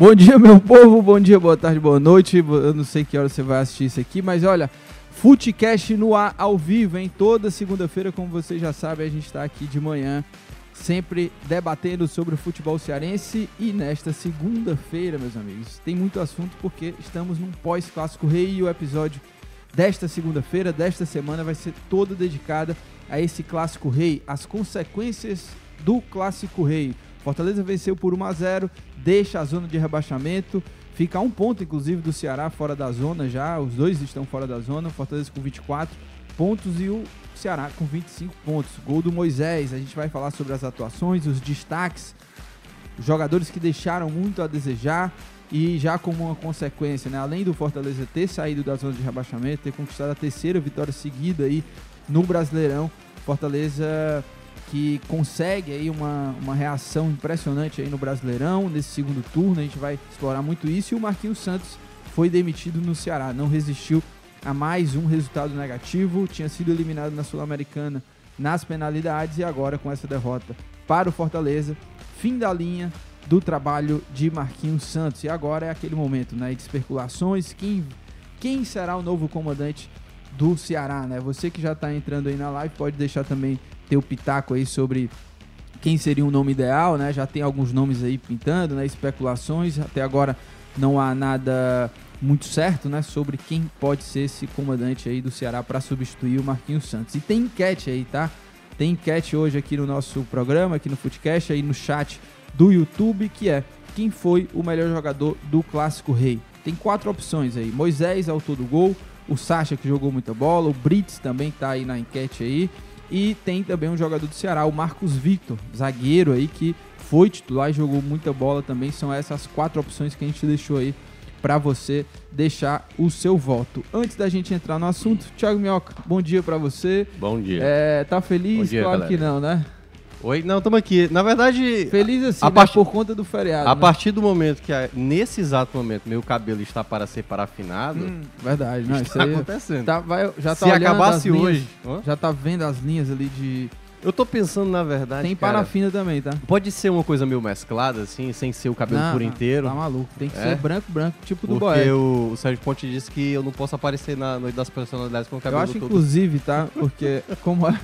Bom dia, meu povo, bom dia, boa tarde, boa noite. Eu não sei que hora você vai assistir isso aqui, mas olha, Footcast no ar ao vivo, hein? Toda segunda-feira, como você já sabe, a gente está aqui de manhã, sempre debatendo sobre o futebol cearense. E nesta segunda-feira, meus amigos, tem muito assunto porque estamos num pós-clássico rei e o episódio desta segunda-feira, desta semana, vai ser todo dedicada a esse clássico rei, as consequências do clássico rei. Fortaleza venceu por 1 a 0, deixa a zona de rebaixamento, fica a um ponto inclusive do Ceará fora da zona já, os dois estão fora da zona, Fortaleza com 24 pontos e o Ceará com 25 pontos. Gol do Moisés, a gente vai falar sobre as atuações, os destaques, os jogadores que deixaram muito a desejar e já como uma consequência, né, além do Fortaleza ter saído da zona de rebaixamento, ter conquistado a terceira vitória seguida aí no Brasileirão, Fortaleza que consegue aí uma, uma reação impressionante aí no Brasileirão, nesse segundo turno, a gente vai explorar muito isso, e o Marquinhos Santos foi demitido no Ceará, não resistiu a mais um resultado negativo, tinha sido eliminado na Sul-Americana nas penalidades e agora com essa derrota para o Fortaleza, fim da linha do trabalho de Marquinhos Santos. E agora é aquele momento, né, de especulações, quem, quem será o novo comandante do Ceará, né? Você que já está entrando aí na live pode deixar também teu pitaco aí sobre quem seria um nome ideal, né? Já tem alguns nomes aí pintando, né? Especulações. Até agora não há nada muito certo, né? Sobre quem pode ser esse comandante aí do Ceará para substituir o Marquinhos Santos. E tem enquete aí, tá? Tem enquete hoje aqui no nosso programa, aqui no Footcast, aí no chat do YouTube, que é quem foi o melhor jogador do Clássico Rei. Tem quatro opções aí: Moisés, autor do gol, o Sacha, que jogou muita bola, o Brits também tá aí na enquete aí. E tem também um jogador do Ceará, o Marcos Victor, zagueiro aí que foi titular e jogou muita bola também. São essas quatro opções que a gente deixou aí para você deixar o seu voto. Antes da gente entrar no assunto, Thiago Minhoca, bom dia para você. Bom dia. É, tá feliz? Bom dia, claro galera. que não, né? Oi? Não, estamos aqui. Na verdade, Feliz assim, A né? partir- por conta do feriado. a né? partir do momento que, nesse exato momento, meu cabelo está para ser parafinado, Hum, verdade, não, está aí acontecendo. tá, vai, já tá Se acabasse linhas, hoje... Já tá vendo as linhas ali de Eu tô pensando, na verdade, tem cara, parafina também, tá? pode ser uma coisa meio mesclada, assim, sem ser o cabelo Não, por não, inteiro. Tá maluco, tem que É? ser branco, branco, tipo do Porque Boé. o, o Sérgio Ponte disse que eu não posso aparecer na noite das personalidades com o Eu cabelo acho todo. inclusive, tá? Porque como é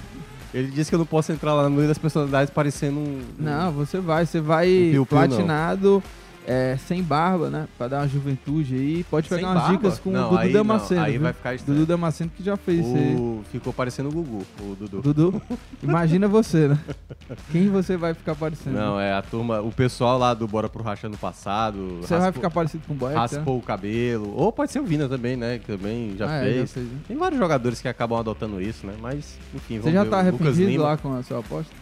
Ele disse que eu não posso entrar lá na noite das personalidades parecendo um... Não, você vai, você vai Um piu-piu, platinado, é, sem barba, né? Pra dar uma juventude aí. Pode Sem pegar umas barba? dicas com Não, o Dudu aí não, Damasceno. aí viu? vai ficar estranho. Dudu Damasceno que já fez isso aí. Ficou parecendo o Gugu, o Dudu. Dudu, imagina você, né? Quem você vai ficar parecendo? Não, é a turma, o pessoal lá do Bora pro Racha no passado. Você vai raspou- ficar parecido com o tá? Raspou o cabelo. Ou pode ser o Vina também, né? Que também já Ah, é, fez. já fez, né? Tem vários jogadores que acabam adotando isso, né? Mas, enfim, Você já ver. tá arrependido lá com a sua aposta?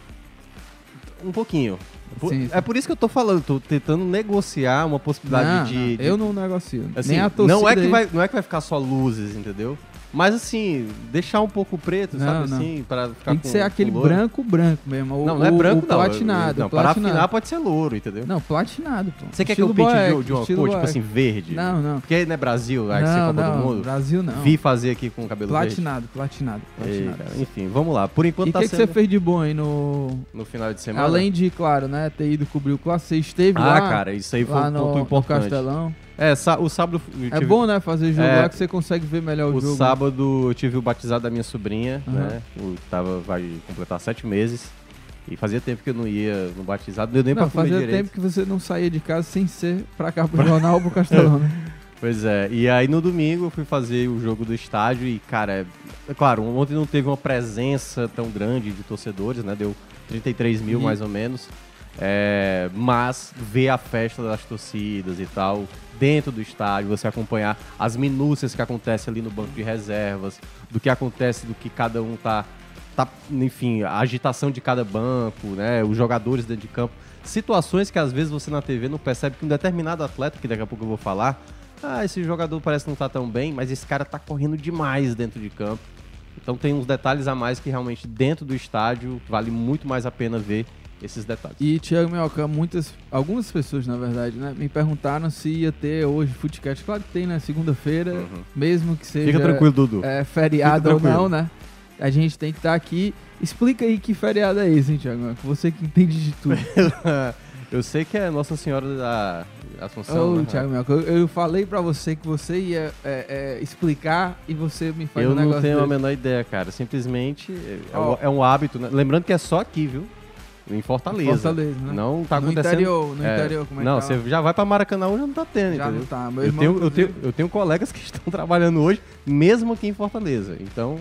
Um pouquinho. Por- Sim, sim. É por isso que eu tô falando, tô tentando negociar uma possibilidade Não, de, não, de- eu não negocio. assim, Nem a torcida não é que vai, não é que vai ficar só luzes, entendeu? Mas assim, deixar um pouco preto, Não, sabe não. assim, para ficar Tem que com- ser aquele louro. branco, branco mesmo. O, Não, não é o- branco o não. platinado. Não, o para platinado. afinar pode ser louro, entendeu? Não, platinado, pô. Você quer que eu pinte de, de uma cor, tipo assim, verde? Não, não. Porque não é Brasil, aí que você Não, Copa do não, Mundo. Brasil não. Vi fazer aqui com o cabelo Platinado, platinado, verde. platinado. Ei, cara, enfim, vamos lá. Por E enquanto o tá que, que sendo você fez de bom aí no. no final de semana. Além de, claro, né, ter ido cobrir o clássico, você esteve Ah, lá, cara, isso aí foi um ponto importante. Castelão. É, o sábado É tive- bom, né, fazer jogo É, lá que você consegue ver melhor o, O jogo. sábado eu tive o batizado da minha sobrinha, Aham. né? O, tava, vai completar sete meses. E fazia tempo que eu não ia no batizado, não deu nem Não, pra comer fazia direito. tempo que você não saía de casa sem ser pra cá pro jornal ou pro Castelão, né? Pois é, e aí no domingo eu fui fazer o jogo do estádio e, cara, é, é claro, ontem não teve uma presença tão grande de torcedores, né? Deu 33 mil E- mais ou menos. É, mas ver a festa das torcidas e tal, dentro do estádio, você acompanhar as minúcias que acontecem ali no banco de reservas, do que acontece, do que cada um tá tá, enfim, a agitação de cada banco, né? Os jogadores dentro de campo. Situações que às vezes você na TV não percebe que um determinado atleta, que daqui a pouco eu vou falar, ah, esse jogador parece não tá tão bem, mas esse cara tá correndo demais dentro de campo. Então tem uns detalhes a mais que realmente dentro do estádio vale muito mais a pena ver esses detalhes. E Thiago Minhoca, muitas, algumas pessoas na verdade, né, me perguntaram se ia ter hoje Footcast. Claro que tem, né? Segunda-feira, Uhum. mesmo que seja Fica tranquilo, Dudu. é, feriado ou não, né? A gente tem que estar aqui. Explica aí que feriado é esse, hein, Thiago? Minhoca? Você que entende de tudo. eu sei que é Nossa Senhora da Assunção. Ô, né? Thiago Minhoca, eu, eu falei pra você que você ia é, é, explicar e você me faz Eu um não negócio tenho a desse. menor ideia, cara. Simplesmente é, um- é um hábito, né? Lembrando que é só aqui, viu? Em Fortaleza. Fortaleza, né? Não tá no acontecendo. interior, no É, interior, como é não, que tá? você já vai pra Maracanã já não tá tendo, Já entendeu? não tá. Meu Eu irmão, tenho, eu, tenho, eu tenho colegas que estão trabalhando hoje, mesmo aqui em Fortaleza. Então,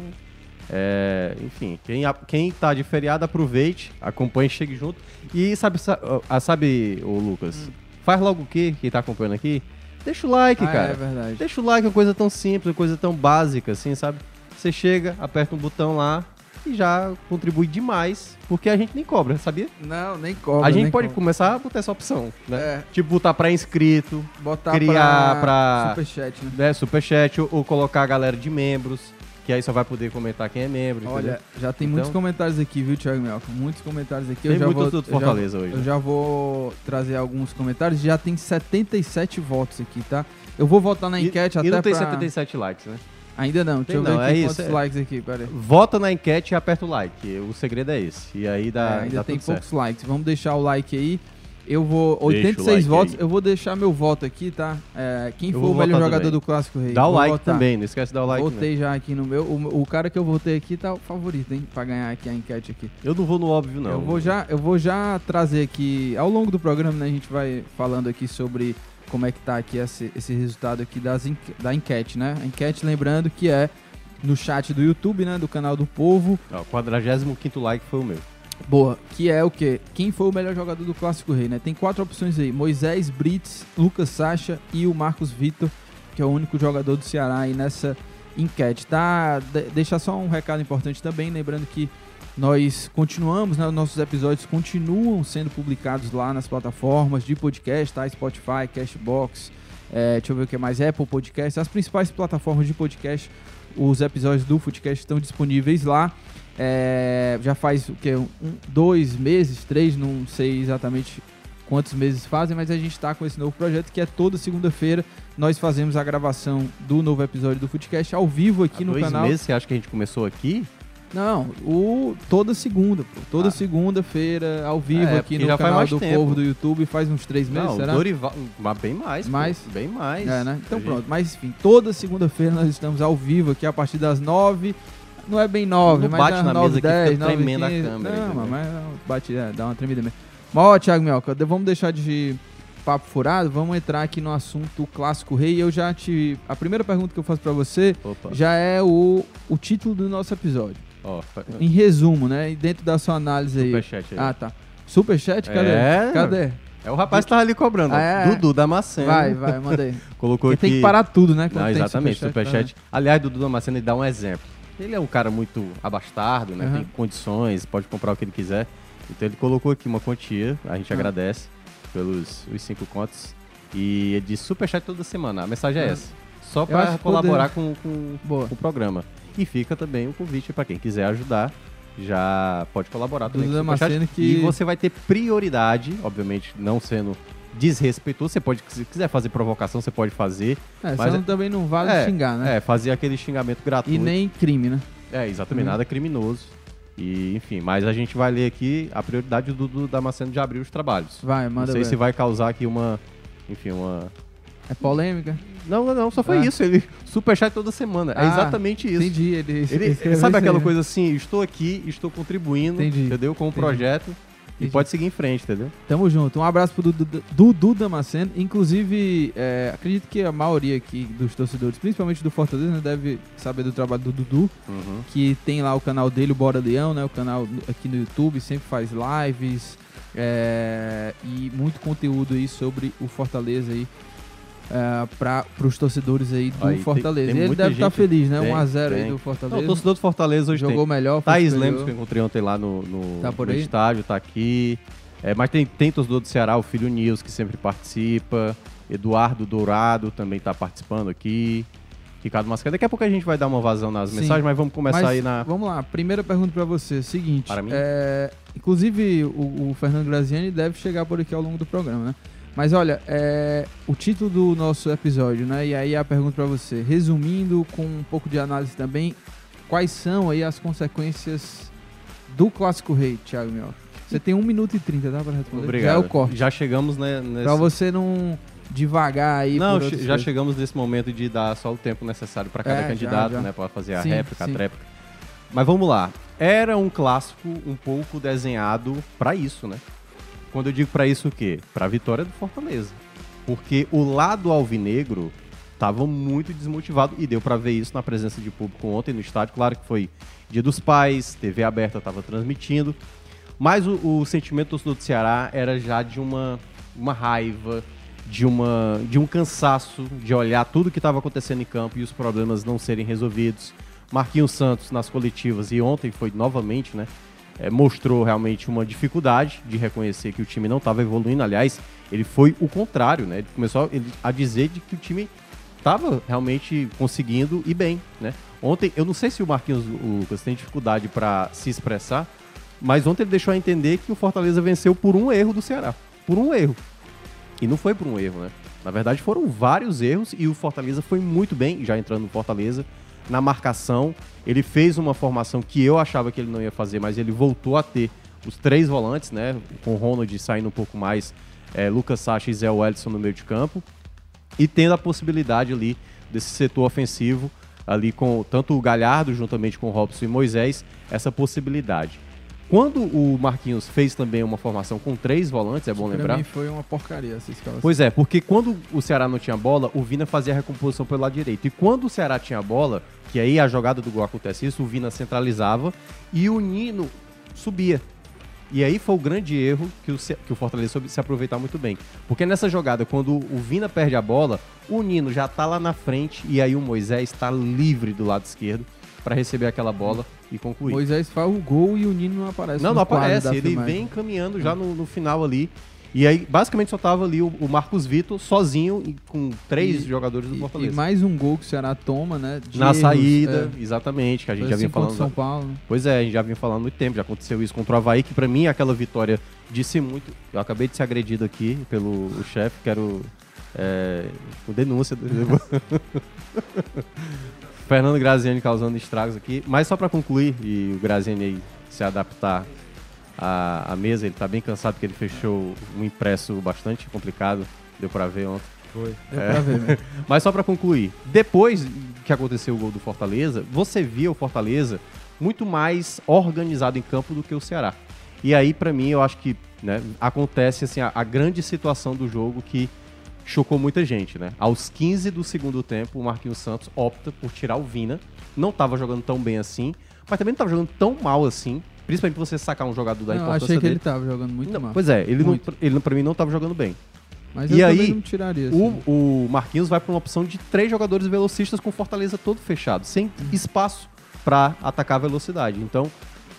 é, enfim, quem, quem tá de feriado, aproveite, acompanhe, chegue junto. E sabe, sa- ah, sabe o Lucas, faz logo o quê? Quem tá acompanhando aqui? Deixa o like, Hum. Ah, cara. é verdade. Deixa o like, é uma coisa tão simples, uma coisa tão básica, assim, sabe? Você chega, aperta um botão lá e já contribui demais, porque a gente nem cobra, sabia? Não, nem cobra. a gente pode cobra. começar a botar essa opção, né? É, Tipo, botar pra inscrito, botar criar pra, pra- Superchat, né? né, superchat, ou, ou colocar a galera de membros, que aí só vai poder comentar quem é membro, Olha, entendeu? já tem Então- muitos comentários aqui, viu, Thiago Melco? Muitos comentários aqui. Tem eu já muito vou, do eu já- Fortaleza hoje, Eu né? já vou trazer alguns comentários. Já tem 77 votos aqui, tá? Eu vou votar na E- enquete e, até não tem pra... 77 likes, né? Ainda não. Deixa Tem eu ver aqui é quantos isso, é- likes aqui, peraí. Vota na enquete e aperta o like, o segredo é esse. E aí dá, É, ainda dá tem tudo certo. poucos likes. Vamos deixar o like aí. Eu vou. Deixa o 86 like votos. aí. Eu vou deixar meu voto aqui, tá? É, quem Eu for o vou melhor votar jogador também. do Clássico Rei? Dá o Vou like votar. também, não esquece de dar o like. né? Votei já aqui no meu. O, o cara que eu votei aqui tá o favorito, hein? Pra ganhar aqui a enquete aqui. Eu não vou no óbvio, não. Eu vou já, eu vou já trazer aqui, ao longo do programa, né, a gente vai falando aqui sobre como é que tá aqui esse, esse resultado aqui das da enquete, né? A enquete, lembrando que é no chat do YouTube, né, do canal do Povo. O 45 like foi o meu. Boa. Que é o quê? Quem foi o melhor jogador do Clássico Rei, né? Tem quatro opções aí. Moisés, Brits, Lucas Sacha e o Marcos Vitor, que é o único jogador do Ceará aí nessa enquete, tá? De deixar só um recado importante também, lembrando que nós continuamos, né? Os nossos episódios continuam sendo publicados lá nas plataformas de podcast, tá? Spotify, Cashbox, é, deixa eu ver o que mais, Apple Podcast, as principais plataformas de podcast, os episódios do Footcast estão disponíveis lá. É, já faz o que? Um, dois meses, três, não sei exatamente quantos meses fazem, mas a gente está com esse novo projeto que é toda segunda-feira nós fazemos a gravação do novo episódio do Footcast ao vivo aqui Há no dois canal. meses você acha que a gente começou aqui? Não, o toda segunda, pô. Toda Ah. segunda-feira ao vivo É, aqui no já canal do tempo. Povo do YouTube faz uns três meses, não, será? Dorival, mas bem mais. pô, Mais? Bem mais. É, né? Então gente- pronto. Mas enfim, toda segunda-feira nós estamos ao vivo aqui a partir das nove. Não é bem nove, Não mas bate das na nove, mesa que dez, fica nove, tremendo a câmera, Não, entendeu? mas bate, é, dá uma tremida mesmo. Mas ó, Thiago Melca, vamos deixar de papo furado, vamos entrar aqui no assunto clássico rei. Eu já te. A primeira pergunta que eu faço pra você Opa, já é o, o título do nosso episódio. Ó, fa- Em resumo, né? E dentro da sua análise aí. superchat aí. Ah, tá. Superchat? Cadê? É. Cadê? É o rapaz que tava ali cobrando, ó. Ah, é? Dudu Damasceno. Vai, vai, manda aí. Colocou Porque aqui. tem que parar tudo, né? quando Não, tem exatamente, superchat. né? Aliás, Dudu Damasceno, ele dá um exemplo. Ele é um cara muito abastardo, né? Aham. Tem condições, pode comprar o que ele quiser. Então ele colocou aqui uma quantia, a gente Ah. agradece pelos os cinco contos. E ele diz superchat toda semana. A mensagem é Ah. essa. Só para colaborar com, com, o programa. E fica também o convite para quem quiser ajudar. Já pode colaborar também com o que- E você vai ter prioridade, obviamente, não sendo desrespeitoso. Você pode, se quiser fazer provocação, você pode fazer. É, Mas é- também não vale é, xingar, né? É, fazer aquele xingamento gratuito. E nem crime, né? É, exatamente, Uhum. nada criminoso. E, enfim, mas a gente vai ler aqui a prioridade do Dudu Damasceno de abrir os trabalhos. Vai, Não manda sei ver. se vai causar aqui uma. Enfim, uma. É polêmica? Não, não, não, só foi Ah. isso. Ele superchat toda semana. é Ah, exatamente isso. Entendi. Ele, Ele, sabe aquela coisa assim, estou aqui, estou contribuindo, Entendi, entendeu? Com o projeto. E Entendi. pode seguir em frente, entendeu? Tamo junto. Um abraço pro Dudu, Dudu Damasceno. Inclusive, é, acredito que a maioria aqui dos torcedores, principalmente do Fortaleza, né, deve saber do trabalho do Dudu, Uhum. que tem lá o canal dele, o Bora Leão, né? O canal aqui no YouTube, sempre faz lives é, e muito conteúdo aí sobre o Fortaleza aí. É, para os torcedores aí do Aí, tem- Fortaleza. tem e ele deve estar gente- feliz, né? tem, 1x0 aí tem. do Fortaleza. Não, o torcedor do Fortaleza hoje Jogou tem. melhor. Thaís superior. Lemos, que eu encontrei ontem lá no, no, Tá por no estádio, tá aqui. É, mas tem, tem torcedor do Ceará, o filho Nils, que sempre participa. Eduardo Dourado também tá participando aqui. Ricardo Mascarenhas. Daqui a pouco a gente vai dar uma vazão nas Sim. mensagens, mas vamos começar Mas, aí na. Vamos lá, primeira pergunta para você. Seguinte. Para mim? é, inclusive, o, o Fernando Graziani deve chegar por aqui ao longo do programa, né? Mas olha, é, o título do nosso episódio, né? E aí a pergunta para você. Resumindo, com um pouco de análise também, quais são aí as consequências do Clássico Rei, Thiago Mioca? Você tem 1 minuto e 30, tá? Pra responder. Obrigado. Já é o corte. Já chegamos né, nesse... Pra você não devagar aí Não, já coisas. chegamos nesse momento de dar só o tempo necessário para cada É, já, candidato, já. né, para fazer a Sim, réplica, sim. a tréplica. Mas vamos lá. Era um clássico um pouco desenhado para isso, né? Quando eu digo para isso o quê? Para a vitória do Fortaleza. Porque o lado alvinegro estava muito desmotivado e deu para ver isso na presença de público ontem no estádio. Claro que foi Dia dos Pais, TV aberta estava transmitindo, mas o, o sentimento do Ceará era já de uma, uma raiva, de, uma, de um cansaço de olhar tudo que estava acontecendo em campo e os problemas não serem resolvidos. Marquinhos Santos nas coletivas e ontem foi novamente, né? Eh, mostrou realmente uma dificuldade de reconhecer que o time não estava evoluindo. Aliás, ele foi o contrário, né? Ele começou a dizer de que o time estava realmente conseguindo ir bem, né? Ontem, eu não sei se o Marquinhos Lucas tem dificuldade para se expressar, mas ontem ele deixou a entender que o Fortaleza venceu por um erro do Ceará. Por um erro. E não foi por um erro, né? Na verdade, foram vários erros e o Fortaleza foi muito bem, já entrando no Fortaleza, na marcação. Ele fez uma formação que eu achava que ele não ia fazer, mas ele voltou a ter os três volantes, né? Com o Ronald saindo um pouco mais, é, Lucas Sacha e Zé Wellison no meio de campo. E tendo a possibilidade ali desse setor ofensivo, ali com tanto o Galhardo juntamente com o Robson e Moisés, essa possibilidade. Quando o Marquinhos fez também uma formação com três volantes, é bom Pra lembrar. mim foi uma porcaria essa escalação. Pois é, porque quando o Ceará não tinha bola, o Vina fazia a recomposição pelo lado direito. E quando o Ceará tinha bola, que aí a jogada do gol acontece isso, o Vina centralizava e o Nino subia. E aí foi o grande erro que o, que o Fortaleza soube se aproveitar muito bem. Porque nessa jogada, quando o Vina perde a bola, o Nino já tá lá na frente e aí o Moisés está livre do lado esquerdo para receber aquela bola e concluir. Moisés faz o gol e o Nino não aparece. Não, não aparece. Ele filmagem. vem caminhando já no, no final ali. E aí, basicamente, só tava ali o, o Marcos Vitor sozinho e com três E- jogadores do E, Fortaleza. e mais um gol que o Ceará toma, né? Na erros, saída, é. exatamente, que a gente Foi já vinha falando. São Paulo. né? Pois é, a gente já vinha falando há muito tempo. Já aconteceu isso contra o Havaí, que pra mim aquela vitória disse muito. Eu acabei de ser agredido aqui pelo chefe, quero. É, com denúncia. Fernando Graziani causando estragos aqui. Mas só pra concluir, e o Graziani aí se adaptar à, à mesa, ele tá bem cansado porque ele fechou um impresso bastante complicado. Deu pra ver ontem. Deu É. pra ver, né? Mas só pra concluir, depois que aconteceu o gol do Fortaleza, você via o Fortaleza muito mais organizado em campo do que o Ceará. E aí, pra mim, eu acho que né, acontece assim, a, a grande situação do jogo que chocou muita gente. Né? Aos 15 do segundo tempo, o Marquinhos Santos opta por tirar o Vina. Não tava jogando tão bem assim, mas também não tava jogando tão mal assim. Principalmente pra você sacar um jogador da Não, importância achei que dele. ele tava jogando muito Não, mal. Pois é, ele, não, ele pra mim não tava jogando bem. Mas e eu aí, não tiraria. assim. O, o Marquinhos vai para uma opção de três jogadores velocistas com Fortaleza todo fechado, sem espaço para atacar a velocidade. Então,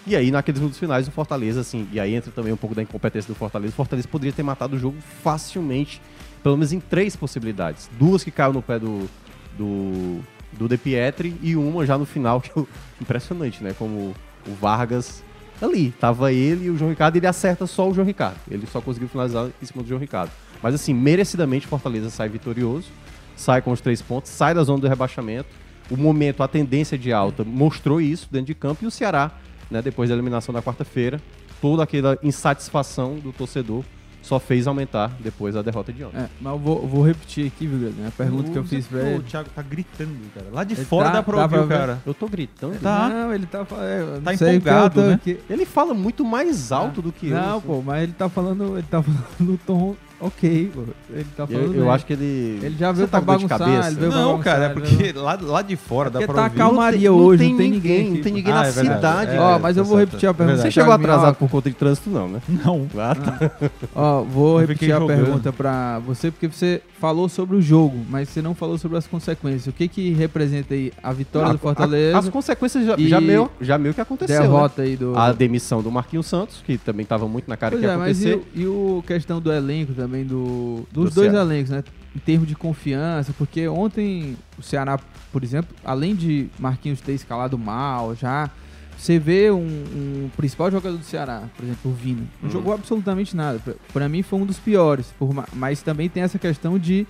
e aí naqueles minutos finais o Fortaleza, assim, e aí entra também um pouco da incompetência do Fortaleza. O Fortaleza poderia ter matado o jogo facilmente, pelo menos em três possibilidades. Duas que caiu no pé do, do, do De Pietri e uma já no final, que eu, impressionante, né? Como o Vargas ali, tava ele e o João Ricardo, ele acerta só o João Ricardo. Ele só conseguiu finalizar em cima do João Ricardo. Mas assim, merecidamente Fortaleza sai vitorioso, sai com os três pontos, sai da zona do rebaixamento. O momento, a tendência de alta mostrou isso dentro de campo e o Ceará, né, depois da eliminação da quarta-feira, toda aquela insatisfação do torcedor só fez aumentar depois a derrota de ontem. É, mas eu vou, vou repetir aqui, viu, Guilherme? A pergunta que eu fiz pra O ele. Thiago tá gritando, cara. Lá de Ele fora tá- dá pra ouvir o ver. cara. Eu tô gritando. Tá. Não, ele tá não Tá empolgado, tô né? aqui. Ele fala muito mais alto do que eu. Não, assim. pô, mas ele tá falando. Ele tá falando no tom Ok, pô. Ele tá falando Eu, eu acho que ele. Ele já Você veio tá pra com dor de bagunçar, cabeça? ele veio pra Não, bagunçar, cara, é porque lá, lá de fora dá Porque pra tá ouvir. calma. calmaria hoje, não tem ninguém aqui, Não tem ninguém Ah, na é verdade. cidade. É, Ó, mas eu vou certo. repetir a pergunta. Você chegou atrasado por conta de trânsito, não, né? Não. Ah, tá. Ó, vou Eu repetir a jogando. pergunta pra você, porque você falou sobre o jogo, mas você não falou sobre as consequências. O que que representa aí a vitória do A- Fortaleza, As consequências já, já, meio, já meio que aconteceu. né? derrota aí do... A demissão do Marquinhos Santos, que também estava muito na cara que ia é, e, acontecer. e o questão do elenco também, do, dos Do dois Ceará. elencos, né? Em termos de confiança, porque ontem o Ceará, por exemplo, além de Marquinhos ter escalado mal já, você vê um, um principal jogador do Ceará, por exemplo, o Vina, não Uhum. jogou absolutamente nada. Pra mim foi um dos piores, por ma- mas também tem essa questão de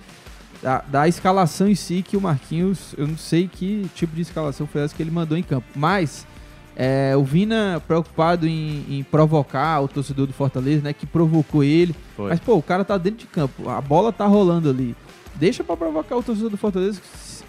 da, da escalação em si que o Marquinhos, eu não sei que tipo de escalação foi essa que ele mandou em campo, mas é, o Vina preocupado em, em provocar o torcedor do Fortaleza, né, que provocou ele, Foi. mas pô, o cara tá dentro de campo, a bola tá rolando ali, deixa pra provocar o torcedor do Fortaleza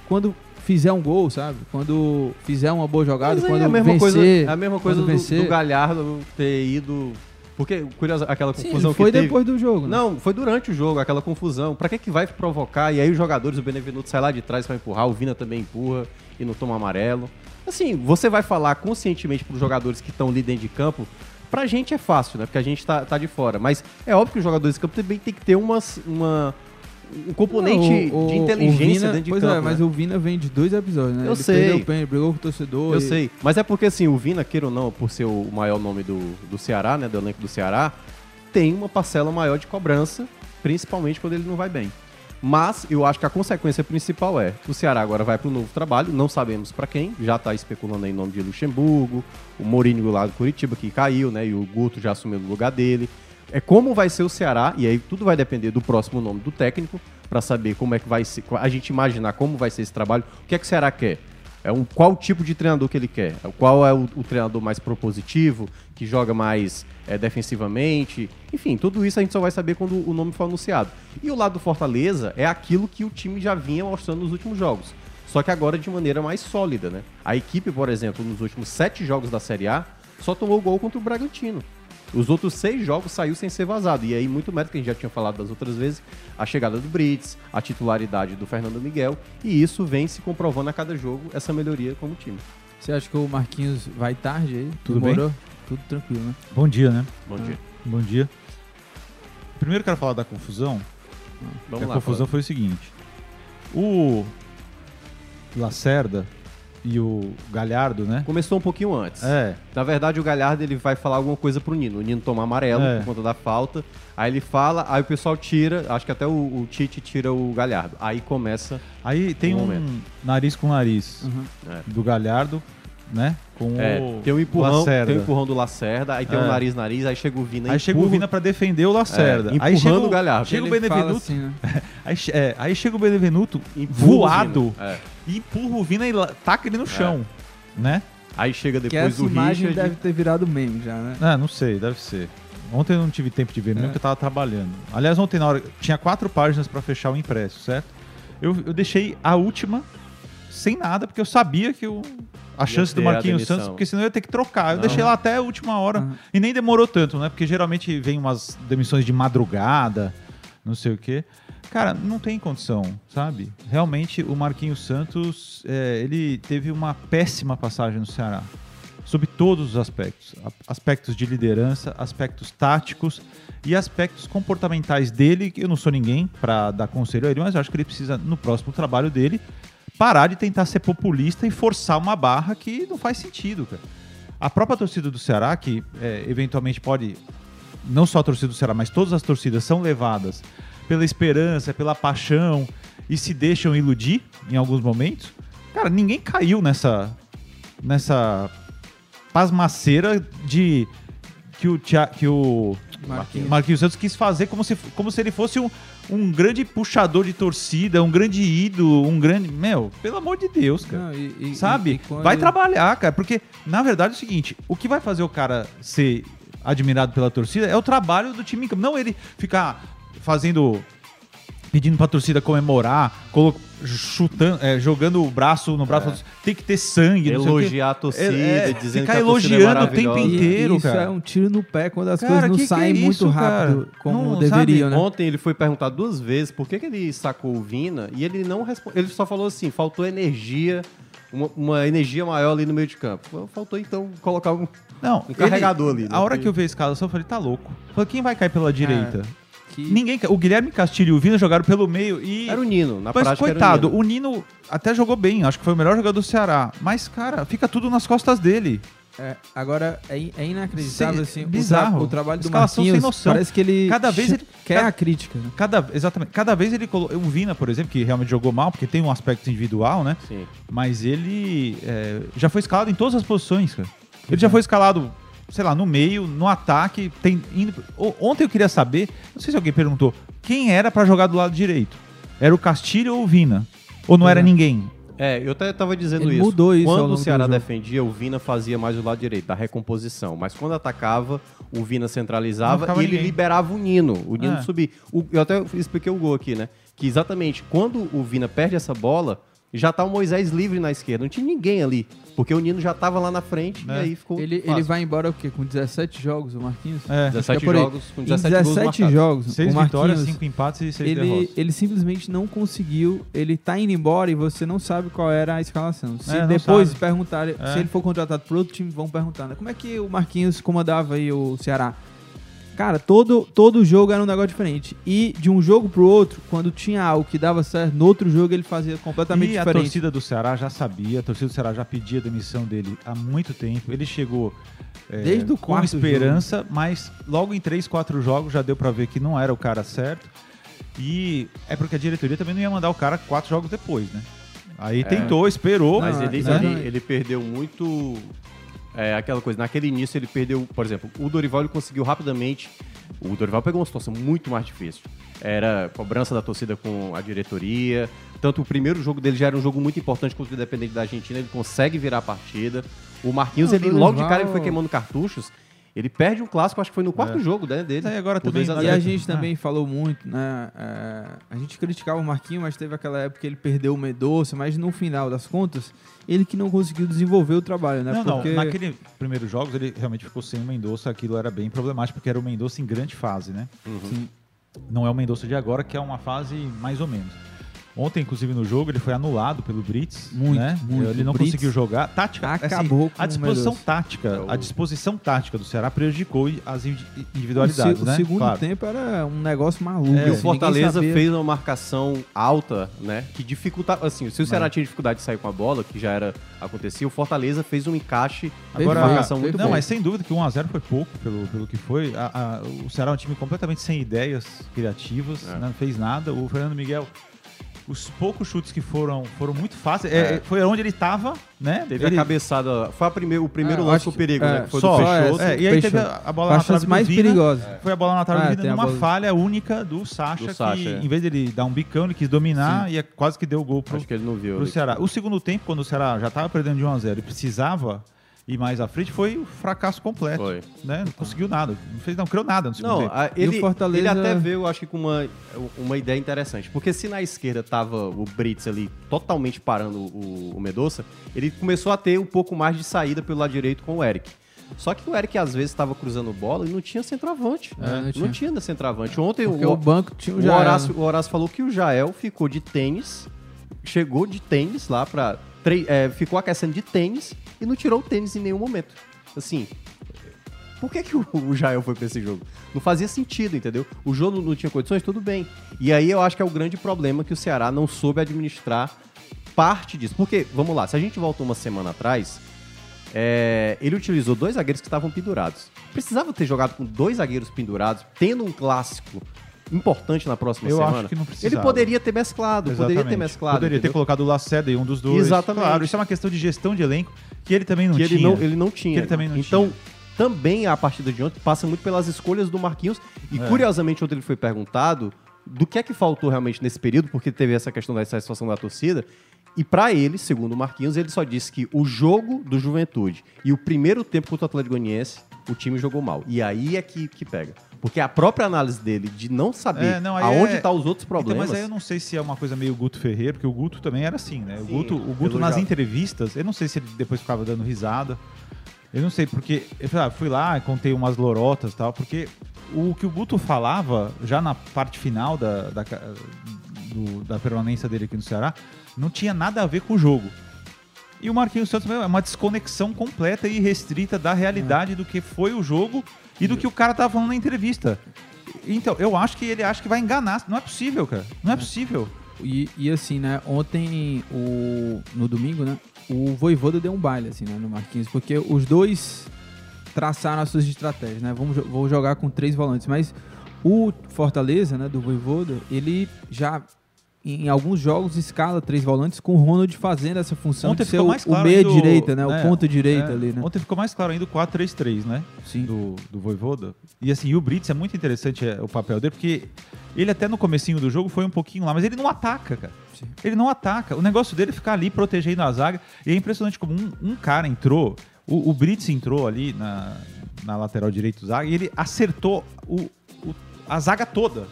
quando fizer um gol, sabe? Quando fizer uma boa jogada, aí quando é a mesma vencer, coisa, é a mesma coisa do, vencer. do Galhardo ter ido. Porque, curioso, aquela Sim, confusão foi que teve. depois do jogo, né? Não, foi durante o jogo, aquela confusão. Pra que que vai provocar? E aí os jogadores, o Benevenuto sai lá de trás pra empurrar, o Vina também empurra e não toma amarelo. Assim, você vai falar conscientemente pros jogadores que estão ali dentro de campo. Pra gente é fácil, né? Porque a gente tá, tá de fora. Mas é óbvio que os jogadores de campo também tem que ter uma, uma, um componente Não, o- de inteligência Vina, dentro de pois campo. é, mas né? o Vina vem de dois episódios, né? Eu Ele sei. perdeu o pênalti, brigou com o torcedor. Eu e- sei. Mas é porque, assim, o Vina, queira ou não, por ser o maior nome do, do Ceará, né? Do elenco do Ceará, tem uma parcela maior de cobrança, principalmente quando ele não vai bem. Mas eu acho que a consequência principal é o Ceará agora vai para um novo trabalho, não sabemos para quem, já está especulando em nome de Luxemburgo, o Mourinho lá do Curitiba que caiu, né? E o Guto já assumiu o lugar dele. É como vai ser o Ceará, e aí tudo vai depender do próximo nome do técnico, para saber como é que vai ser, a gente imaginar como vai ser esse trabalho. O que é que o Ceará quer? É um, qual tipo de treinador que ele quer? Qual é o, o treinador mais propositivo, que joga mais é, defensivamente? Enfim, tudo isso a gente só vai saber quando o nome for anunciado. E o lado do Fortaleza é aquilo que o time já vinha mostrando nos últimos jogos. Só que agora de maneira mais sólida, né? A equipe, por exemplo, nos últimos sete jogos da Série A, só tomou gol contra o Bragantino. Os outros seis jogos saiu sem ser vazado. E aí, muito mérito que a gente já tinha falado das outras vezes, a chegada do Brits, a titularidade do Fernando Miguel. E isso vem se comprovando a cada jogo, essa melhoria como time. Você acha que o Marquinhos vai tarde aí? Tudo bem? Demorou? Tudo tranquilo, né? Bom dia, né? Bom dia. Bom dia. Primeiro quero falar da confusão. Vamos a lá. confusão foi o seguinte. O Lacerda e o Galhardo, né? Começou um pouquinho antes. É, Na verdade, o Galhardo ele vai falar alguma coisa pro Nino. O Nino toma amarelo É. por conta da falta. Aí ele fala, aí o pessoal tira, acho que até o, o Tite tira o Galhardo. Aí começa. aí tem Um um nariz com nariz Uhum. do Galhardo, né? Com É, o tem o empurrão, Lacerda. tem o empurrão do Lacerda, aí tem É. o nariz nariz, aí chega o Vina Aí chega o Vina pra defender o Lacerda. É, aí chega empurrando o Galhardo. Chega o Benevenuto, assim, né? aí, é, aí chega o Benevenuto empurra o voado Vina. É. e empurra o Vina e taca ele no chão, né? Aí chega Que depois essa o imagem Richard. deve ter virado meme já, né? Ah, não sei, deve ser. Ontem eu não tive tempo de ver mesmo, É. porque eu tava trabalhando. Aliás, ontem na hora tinha quatro páginas pra fechar o impresso, certo? Eu, eu deixei a última sem nada, porque eu sabia que eu, a chance do Marquinhos. Santos, porque senão eu ia ter que trocar. Eu Não. deixei lá até a última hora Uhum. e nem demorou tanto, né? Porque geralmente vem umas demissões de madrugada, não sei o quê. Cara, não tem condição, sabe? Realmente o Marquinhos Santos, é, ele teve uma péssima passagem no Ceará sob todos os aspectos. Aspectos de liderança, aspectos táticos e aspectos comportamentais dele. que Eu não sou ninguém para dar conselho a ele, mas eu acho que ele precisa, no próximo trabalho dele, parar de tentar ser populista e forçar uma barra que não faz sentido, cara. A própria torcida do Ceará, que é, eventualmente pode. Não só a torcida do Ceará, mas todas as torcidas são levadas pela esperança, pela paixão e se deixam iludir em alguns momentos. Cara, ninguém caiu nessa. nessa pasmaceira de que o, que o Marquinhos. Marquinhos Santos quis fazer como se, como se ele fosse um, um grande puxador de torcida, um grande ídolo, um grande. Meu, pelo amor de Deus, cara. Não, e- e- Sabe? e- quando Vai trabalhar, cara. Porque, na verdade, é o seguinte: o que vai fazer o cara ser admirado pela torcida é o trabalho do time em campo. Não ele ficar fazendo pedindo pra torcida comemorar, colo- chutando, é, jogando o braço no braço, falando, tem que ter sangue. Elogiar a torcida, É, é, dizendo ficar que a torcida é elogiando o tempo maravilhosa. inteiro. E isso cara. é um tiro no pé quando as Cara, coisas não que que saem é muito isso, rápido cara? como Não, deveriam, né? Ontem ele foi perguntado duas vezes por que, que ele sacou o Vina e ele não respondeu. Ele só falou assim: faltou energia, uma, uma energia maior ali no meio de campo. Faltou então colocar um. Não, Um ele- carregador ali, né? A hora que eu vi a escalação, eu falei, tá louco. Eu Falei, quem vai cair É. pela direita? Que- Ninguém. O Guilherme Castilho e o Vina jogaram pelo meio e. Era o Nino, na Mas prática. coitado, era o Nino. o Nino até jogou bem, acho que foi o melhor jogador do Ceará. Mas, cara, fica tudo nas costas dele. É, agora, é, é inacreditável, Sem- assim, o bizarro. tra- O, trabalho do Escalação sem Marquinhos, noção. parece que ele, Cada vez ele- quer cada- a crítica, né? Cada, exatamente. Cada vez ele colocou. O Vina, por exemplo, que realmente jogou mal, porque tem um aspecto individual, né? Sim. Mas ele é, já foi escalado em todas as posições, cara. Ele já foi escalado, sei lá, no meio, no ataque. Tem, indo- Ontem eu queria saber, não sei se alguém perguntou, quem era pra jogar do lado direito? Era o Castilho ou o Vina? Ou não era É. ninguém? É, eu até tava dizendo Ele isso. mudou isso Quando longo o Ceará do defendia, o Vina fazia mais o lado direito, da recomposição. Mas quando atacava, o Vina centralizava e ele ninguém. liberava o Nino. O Nino É. subia. O- eu até expliquei o gol aqui, né? Que exatamente quando o Vina perde essa bola, já tá o Moisés livre na esquerda. Não tinha ninguém ali. Porque o Nino já tava lá na frente É. e aí ficou. Ele, fácil. ele vai embora o quê? Com 17 jogos, o Marquinhos? É. 17 Acho que é por aí. jogos com Em 17, gols 17 marcados. jogos, Seis o vitórias, Marquinhos, cinco empates e seis ele, derrotas. ele simplesmente não conseguiu. Ele tá indo embora e você não sabe qual era a escalação. Se É, depois sabe. perguntarem, É. se ele for contratado por outro time, vão perguntar, né? Como é que o Marquinhos comandava aí o Ceará? Cara, todo, todo jogo era um negócio diferente. E de um jogo pro outro, quando tinha algo que dava certo, no outro jogo ele fazia completamente e a diferente. torcida do Ceará já sabia, a torcida do Ceará já pedia a demissão dele há muito tempo. Ele chegou é, Desde o com esperança, mas logo em três, quatro jogos já deu pra ver que não era o cara certo. E é porque a diretoria também não ia mandar o cara quatro jogos depois, né? Aí tentou, esperou. Mas Não, ele, exatamente. ele, ele perdeu muito. É, aquela coisa, naquele início ele perdeu, por exemplo, o Dorival ele conseguiu rapidamente. O Dorival pegou uma situação muito mais difícil. Era cobrança da torcida com a diretoria. Tanto o primeiro jogo dele já era um jogo muito importante contra o Independente da Argentina, ele consegue virar a partida. O Marquinhos, Não, ele logo de cara ele Dorival- foi queimando cartuchos. Ele perde um clássico, acho que foi no quarto É. jogo né, dele. Agora também- 2 a E 0. a gente Ah. também falou muito, né? é, a gente criticava o Marquinhos, mas teve aquela época que ele perdeu o Medoça, mas no final das contas, ele que não conseguiu desenvolver o trabalho, né? Não, Porque não. Naquele primeiro jogos ele realmente ficou sem o Mendonça, aquilo era bem problemático, porque era o Mendonça em grande fase, né? Sim. Não é o Mendonça de agora, que é uma fase mais ou menos. Ontem, inclusive, no jogo, ele foi anulado pelo Brits. Muito, né? muito. Ele não O Brits conseguiu jogar. Tática, assim, acabou com A o disposição tática, É o- a disposição tática do Ceará prejudicou as o, individualidades, o né? segundo Claro. tempo era um negócio maluco. É. E assim, o Fortaleza fez uma marcação alta, né? Que dificultava. Assim, se o Ceará tinha dificuldade de sair com a bola, que já era acontecia, o Fortaleza fez um encaixe Agora, de marcação muito perfeito. Não, bom. mas sem dúvida que 1x0 foi pouco pelo, pelo que foi. A- a- o Ceará é um time completamente sem ideias criativas, É. né? não fez nada. O Fernando Miguel, os poucos chutes que foram, foram muito fáceis. É, É. foi onde ele tava, né? Teve ele, a cabeçada. Foi a primeiro, o primeiro É, lance do que- perigo, é, né? Que foi Só, do essa. Peixoto. É, e aí teve Fechou. a, bola a na trave mais Vina. perigosa. Foi a bola na trave do Vina numa bola- falha única do Sacha, Do que Sacha, é. em vez dele dar um bicão, ele quis dominar e é quase que deu o gol pro, Acho que ele não viu. pro. Ceará. O segundo tempo, quando o Ceará já estava perdendo de 1 a 0 e precisava ir mais à frente, foi o fracasso completo. Foi. Né? Não conseguiu nada. Não fez, não criou nada no segundo Não, tempo. a- E o ele, Fortaleza- ele até veio, acho que com uma, uma ideia interessante. Porque se na esquerda tava o Brits ali totalmente parando o, o Medoça, ele começou a ter um pouco mais de saída pelo lado direito com o Eric. Só que o Eric às vezes estava cruzando bola e não tinha centroavante. É, não não, tinha. tinha. centroavante. Ontem Porque o, o banco tinha o o, Jael, Horácio, né? o Horácio falou que o Jael ficou de tênis, chegou de tênis lá pra. tre- é, ficou aquecendo de tênis e não tirou o tênis em nenhum momento. Assim. Por que, que o, o Jael foi pra esse jogo? Não fazia sentido, entendeu? O jogo não tinha condições, tudo bem. E aí eu acho que é o grande problema que o Ceará não soube administrar parte disso. Porque, vamos lá, se a gente volta uma semana atrás, é, ele utilizou dois zagueiros que estavam pendurados. Precisava ter jogado com dois zagueiros pendurados, tendo um clássico importante na próxima Eu acho semana. que não ele precisava. poderia ter mesclado, poderia ter Exatamente. mesclado. Poderia ter entendeu? colocado o Lacerda em um dos dois. Exatamente. Claro, isso é uma questão de gestão de elenco que ele também não que tinha. ele não, ele não tinha. Que ele também não então, tinha. também a partida de ontem passa muito pelas escolhas do Marquinhos. E É. curiosamente, ontem ele foi perguntado do que é que faltou realmente nesse período, porque teve essa questão da satisfação da torcida. E pra ele, segundo o Marquinhos, ele só disse que o jogo do Juventude e o primeiro tempo contra o Atlético Goianiense o time jogou mal. E aí é que, que pega. Porque a própria análise dele de não saber É, não, aonde é- tá os outros problemas. Então, mas aí eu não sei se é uma coisa meio Guto Ferreira, porque o Guto também era assim, né? O Sim, Guto, o Guto nas já- entrevistas, eu não sei se ele depois ficava dando risada. Eu não sei, porque eu falei, ah, fui lá, contei umas lorotas e tal, porque o que o Guto falava, já na parte final da, da, do- da permanência dele aqui no Ceará, não tinha nada a ver com o jogo. E o Marquinhos Santos é uma desconexão completa e restrita da realidade do que foi o jogo e do que o cara tava falando na entrevista. Então, eu acho que ele acha que vai enganar. Não é possível, cara. Não é possível. E, e assim, né, ontem, o, no domingo, né, o Voivoda deu um baile, assim, né, no Marquinhos, porque os dois traçaram as suas estratégias, né, vamos, vou jogar com três volantes, mas o Fortaleza, né, do Voivoda, ele já, em alguns jogos, escala três volantes com o Ronald fazendo essa função Ontem de ser ficou o, claro o- direita, né, é, o ponta direita É, ali, né. Ontem ficou mais claro ainda o 4-3-3, né? Sim. Do, do Voivoda. E assim, e o Brits é muito interessante é, o papel dele, porque ele até no comecinho do jogo foi um pouquinho lá, mas ele não ataca, cara. Sim. Ele não ataca. O negócio dele é ficar ali protegendo a zaga. E é impressionante como um, um cara entrou, o, o Brits entrou ali na, na lateral direito do zaga e ele acertou o, o- a zaga toda.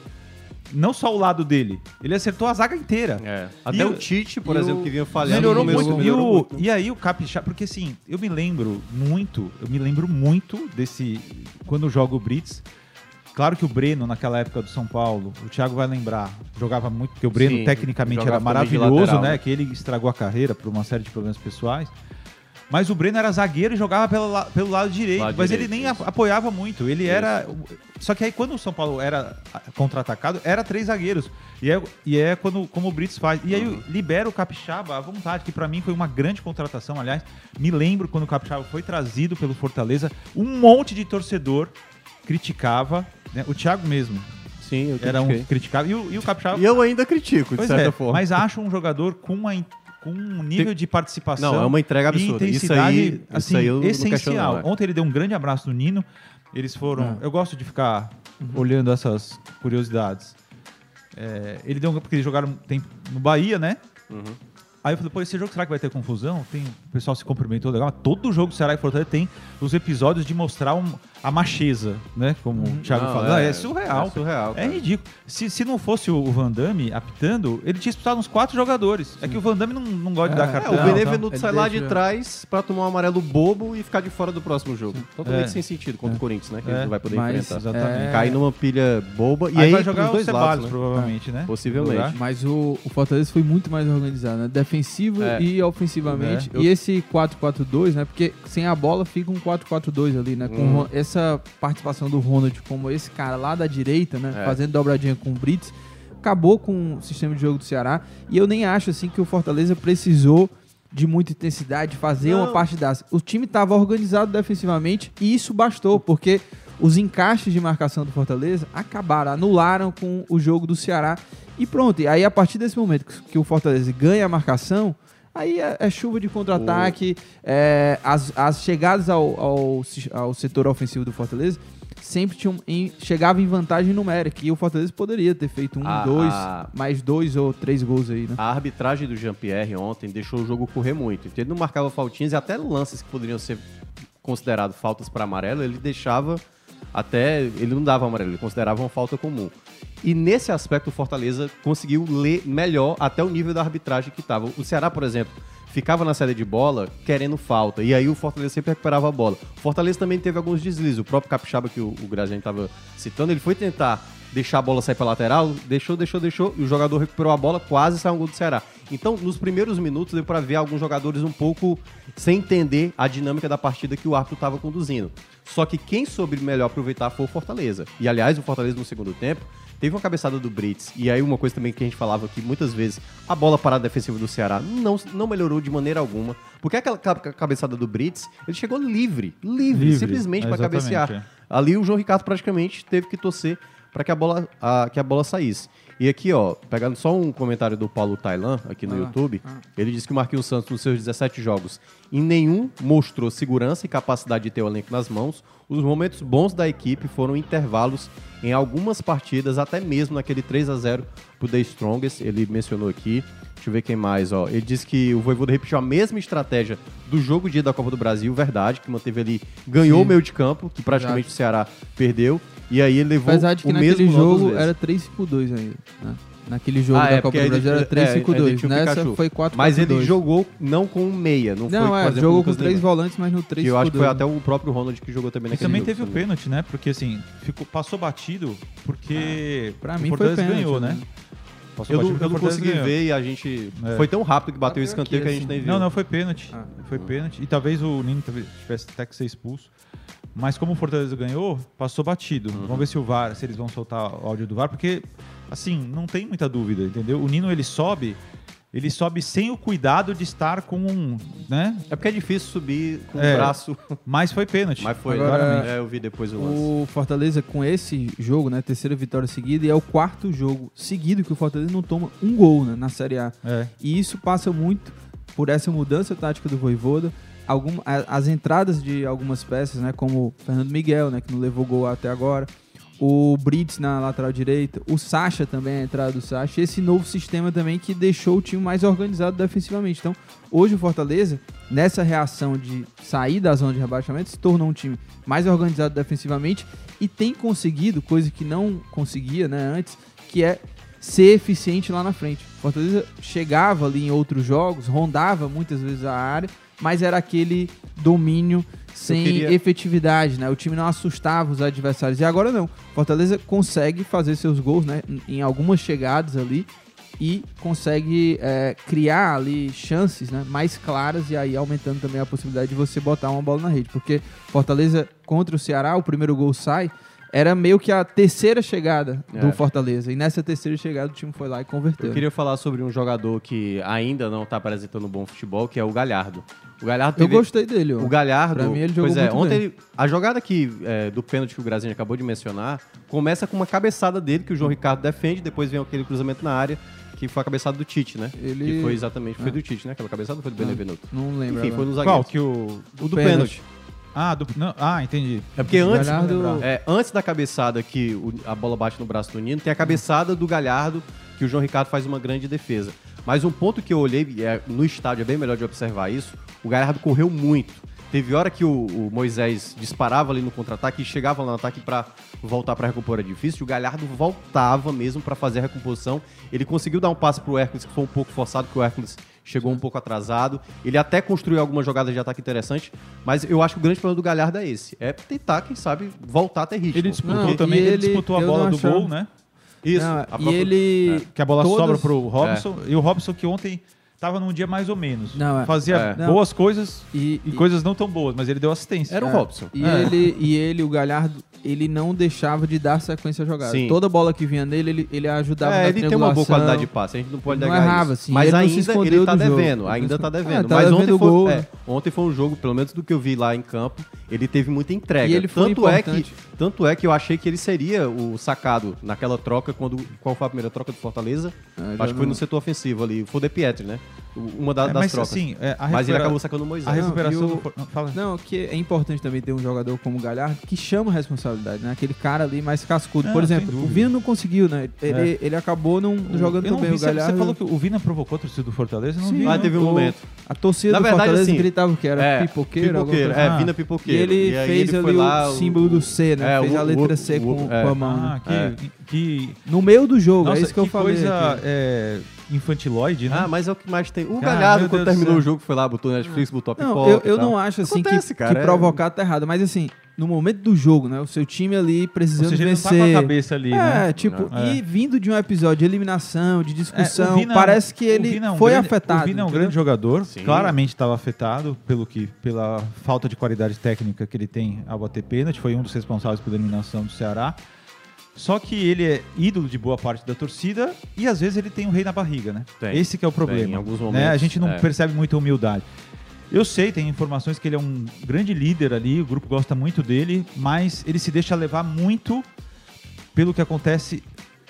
Não só o lado dele. Ele acertou a zaga inteira. É. Até o- o Tite, por exemplo, o- que vinha falhando Melhorou muito. E, melhorou o- muito. e aí o Capixaba, porque assim, eu me lembro muito, eu me lembro muito desse. Quando eu jogo o Brits. Claro que o Breno, naquela época do São Paulo, o Thiago vai lembrar, jogava muito, porque o Breno Sim, tecnicamente era maravilhoso, lateral, né? né? Que ele estragou a carreira por uma série de problemas pessoais. Mas o Breno era zagueiro e jogava pelo, pelo lado direito. Lado mas direito, ele nem isso. apoiava muito. Ele era. Só que aí quando o São Paulo era contra-atacado, era três zagueiros. E é, e é quando, como o Brits faz. E aí Uhum. libera o Capixaba à vontade, que pra mim foi uma grande contratação. Aliás, me lembro quando o Capixaba foi trazido pelo Fortaleza, um monte de torcedor criticava. né? O Thiago mesmo Sim, eu era um critiquei. criticava. E o, e o Capixaba. E eu ainda critico, de Pois certa é, forma. mas acho um jogador com, uma, com um nível de participação. Não, é uma entrega e absurda. Isso aí, assim, isso aí essencial. não. Ontem ele deu um grande abraço no Nino. Eles foram. É. Eu gosto de ficar olhando essas curiosidades. É, ele deu um. Porque eles jogaram tem, no Bahia, né? Uhum. Aí eu falei, pô, esse jogo será que vai ter confusão? Tem, o pessoal se cumprimentou legal. mas Todo jogo do Ceará e Fortaleza tem os episódios de mostrar um- a macheza, né? Como o Thiago Não, fala. Não, é, surreal. É surreal. É cara. ridículo. Se, se não fosse o Van Damme apitando, ele tinha disputado uns quatro jogadores. É que o Van Damme não, não gosta de dar É, É, cartão. o tal. Benevenuto Ele sai lá de trás pra tomar um amarelo bobo e ficar de fora do próximo jogo. Totalmente É. sem sentido contra o Corinthians, né? Que É, ele não vai poder mas- enfrentar. Exatamente. É. Cai numa pilha boba e aí, aí, vai jogar o dois Ceballos, lados, né? provavelmente, né? Possivelmente. Mas o, o Fortaleza foi muito mais organizado, né? Defensivo É. e ofensivamente. É. Eu- E esse 4-4-2, né? Porque sem a bola fica um 4-4-2 ali, né? Com Uhum. Essa participação do Ronald como esse cara lá da direita, né? É. Fazendo dobradinha com o Brits. Acabou com o sistema de jogo do Ceará. E eu nem acho, assim, que o Fortaleza precisou de muita intensidade, de fazer Não. uma partidaça. O time estava organizado defensivamente e isso bastou, porque os encaixes de marcação do Fortaleza acabaram, anularam com o jogo do Ceará. E pronto, e aí a partir desse momento que o Fortaleza ganha a marcação, aí é, é chuva de contra-ataque, é, as, as chegadas ao, ao, ao setor ofensivo do Fortaleza sempre tinham em, chegava em vantagem numérica, e o Fortaleza poderia ter feito um, Ah, dois, ah. mais dois ou três gols aí, né? A arbitragem do Jean-Pierre ontem deixou o jogo correr muito. Então, ele não marcava faltinhas e até lances que poderiam ser considerados faltas para amarelo, ele deixava até. Ele não dava amarelo, ele considerava uma falta comum. E nesse aspecto, o Fortaleza conseguiu ler melhor até o nível da arbitragem que estava. O Ceará, por exemplo, ficava na saída de bola querendo falta. E aí o Fortaleza sempre recuperava a bola. O Fortaleza também teve alguns deslizes. O próprio Capixaba, que o, o estava citando, ele foi tentar deixar a bola sair para lateral, deixou, deixou, deixou, e o jogador recuperou a bola, quase saiu um gol do Ceará. Então, nos primeiros minutos, deu para ver alguns jogadores um pouco sem entender a dinâmica da partida que o árbitro estava conduzindo. Só que quem soube melhor aproveitar foi o Fortaleza. E, aliás, o Fortaleza no segundo tempo teve uma cabeçada do Brits. E aí, uma coisa também que a gente falava que muitas vezes a bola parada defensiva do Ceará não, não melhorou de maneira alguma. Porque aquela ca- cabeçada do Brits, ele chegou livre, livre, Livre, simplesmente para cabecear. é. Ali o João Ricardo praticamente teve que torcer para que a bola a, que a bola saísse. E aqui, ó, pegando só um comentário do Paulo Tailan aqui no Ah, YouTube, ah. ele disse que o Marquinhos Santos nos seus 17 jogos em nenhum mostrou segurança e capacidade de ter o elenco nas mãos. Os momentos bons da equipe foram intervalos em algumas partidas, até mesmo naquele 3 a 0 pro The Strongest, ele mencionou aqui. Deixa eu ver quem mais, ó. Ele disse que o Voivoda repetiu a mesma estratégia do jogo dia da Copa do Brasil, verdade, que manteve ali, ganhou Sim. o meio de campo, que praticamente o Ceará perdeu, e aí ele levou Apesar de que o mesmo jogo era 3-5-2 ainda. Né? Naquele jogo Ah, da é, Copa do aí Brasil era ele- é, ainda 3-5-2. tinha o Nessa Pikachu. foi 4 Mas ele jogou não com um meia, não, foi, Não, por é, jogou o com três volantes, mas no 3 Que eu acho que foi até o próprio Ronald que jogou também E naquele também jogo, teve o não pênalti, né? Porque assim, ficou, passou batido porque Pra o mim foi Fortaleza pênalti. ganhou, né? né? Passou Eu não, batido eu não porque o Fortaleza consegui ganhou. ver e a gente... É. Foi tão rápido que bateu o escanteio aqui, que a gente assim. nem viu. Não, não, foi pênalti. Ah. Foi pênalti. E talvez o Nino tivesse até que ser expulso. Mas como o Fortaleza ganhou, passou batido. Uhum. Vamos ver se o VAR, se eles vão soltar o áudio do VAR, porque assim, não tem muita dúvida, entendeu? O Nino ele sobe, ele sobe sem o cuidado de estar com um, né? É porque é difícil subir com É. o braço, Mas foi pênalti. mas foi. Agora- claramente. É, eu vi depois o lance. O Fortaleza com esse jogo, né, terceira vitória seguida, e é o quarto jogo seguido que o Fortaleza não toma um gol né, na Série A. É. E isso passa muito por essa mudança tática do Voivoda, algum, a- as entradas de algumas peças, né, como o Fernando Miguel, né, que não levou gol até agora, o Brits na lateral direita, o Sacha também, a entrada do Sacha, esse novo sistema também que deixou o time mais organizado defensivamente. Então, hoje o Fortaleza, nessa reação de sair da zona de rebaixamento, se tornou um time mais organizado defensivamente e tem conseguido, coisa que não conseguia né, antes, que é ser eficiente lá na frente. Fortaleza chegava ali em outros jogos, rondava muitas vezes a área, mas era aquele domínio sem queria- efetividade, né? O time não assustava os adversários. E agora não. Fortaleza consegue fazer seus gols, né? Em algumas chegadas ali e consegue é, criar ali chances né, mais claras e aí aumentando também a possibilidade de você botar uma bola na rede. Porque Fortaleza contra o Ceará, o primeiro gol sai, era meio que a terceira chegada do É. Fortaleza. E nessa terceira chegada o time foi lá e converteu. Eu queria falar sobre um jogador que ainda não está apresentando bom futebol, que é o Galhardo. O Galhardo Eu teve... gostei dele. ó. O Galhardo, Pra mim, ele jogou pois é, muito ontem bem. ele- a jogada que, é, do pênalti que o Grazinho acabou de mencionar começa com uma cabeçada dele que o João Ricardo defende, depois vem aquele cruzamento na área que foi a cabeçada do Tite, né? Ele- Que foi exatamente, foi Ah. do Tite, né? Aquela cabeçada ou foi do Benevenuto? Não lembro. Enfim, foi agora. no Qual? Que o. O do pênalti. pênalti. Ah, do... não, ah, entendi. É porque antes, Galhardo- é, antes da cabeçada que o- a bola bate no braço do Nino, tem a cabeçada do Galhardo, que o João Ricardo faz uma grande defesa. Mas um ponto que eu olhei, e é, no estádio é bem melhor de observar isso, o Galhardo correu muito. Teve hora que o, o Moisés disparava ali no contra-ataque e chegava lá no ataque pra voltar pra recompor edifício, e o Galhardo voltava mesmo pra fazer a recomposição. Ele conseguiu dar um passe pro Hércules, que foi um pouco forçado, porque o Hércules chegou um pouco atrasado. Ele até construiu algumas jogadas de ataque interessantes, mas eu acho que o grande problema do Galhardo é esse. É tentar, quem sabe, voltar a ter ritmo. Ele disputou Não, também, ele, ele- disputou a bola do achava- gol, né? Isso. Não, a e própria- ele. Que a bola Todas- sobra pro Robson. E o Robson que ontem tava num dia mais ou menos. Não, é. Fazia É. Não. boas coisas E, e, e- coisas não tão boas, mas ele deu assistência. Era o É. Robson. E, É. ele, e ele, o Galhardo, ele não deixava de dar sequência à jogada. Sim. Toda bola que vinha nele, ele, ele ajudava É, na ele tem uma boa qualidade de passe, a gente não pode Não negar errava, isso. assim, Mas ele não ainda ele tá jogo. devendo, ainda tá devendo. É, tá Mas devendo ontem foi, gol, é, ontem foi um jogo, pelo menos do que eu vi lá em campo, ele teve muita entrega. E ele foi tanto é que. Tanto é que eu achei que ele seria o sacado naquela troca, quando. Qual foi a primeira troca do Fortaleza? Já Acho que foi não- no setor ofensivo ali. Foi o De Pietri, né? O- Uma da- É, das mas trocas. assim, é, a Mas ele acabou sacando o Moisés. A recuperação Não, e o- do não, fala. Não, que é importante também ter um jogador como o Galhardo que chama a responsabilidade, né? Aquele cara ali mais cascudo. Não, Por exemplo, o. Vina não conseguiu, né? Ele, É. ele acabou não O- jogando tão bem. O Galhardo. Você falou que o Vina provocou a torcida do Fortaleza? Não Sim, vi. Ah, teve um o- momento. A torcida Na do verdade, Fortaleza assim, gritava que era É, pipoqueiro. alguma pipoqueiro, coisa é, assim. Vina E pipoqueiro. ele aí fez ele ali foi lá, o símbolo do C, né? é, fez a letra C com, é. a mão. Ah, né? que, É. que, No meio do jogo, nossa, é isso que eu falei. coisa aqui. é, infantiloide, né? Ah, mas é o que mais tem. O Cara, Galhardo, quando Deus terminou o jogo, foi lá, botou Netflix, botou a pipoca. Não, eu, eu não acho assim Acontece, que, cara, que é- provocar tá errado, mas assim, no momento do jogo, né? O seu time ali Ou precisando seja, ele não tá vencer. com a cabeça ali, é, né? tipo, É. e vindo de um episódio de eliminação, de É, discussão, o Vina- parece que ele é um foi grande- afetado. O Vina é um entendeu? grande jogador, Sim. claramente estava afetado pelo que, pela falta de qualidade técnica que ele tem ao bater pênalti, foi um dos responsáveis pela eliminação do Ceará. Só que ele é ídolo de boa parte da torcida e às vezes ele tem um rei na barriga, né? Tem. Esse que é o problema. em alguns né? A momentos, gente não é. percebe muita humildade. Eu sei, tem informações que ele é um grande líder ali, o grupo gosta muito dele, mas ele se deixa levar muito pelo que acontece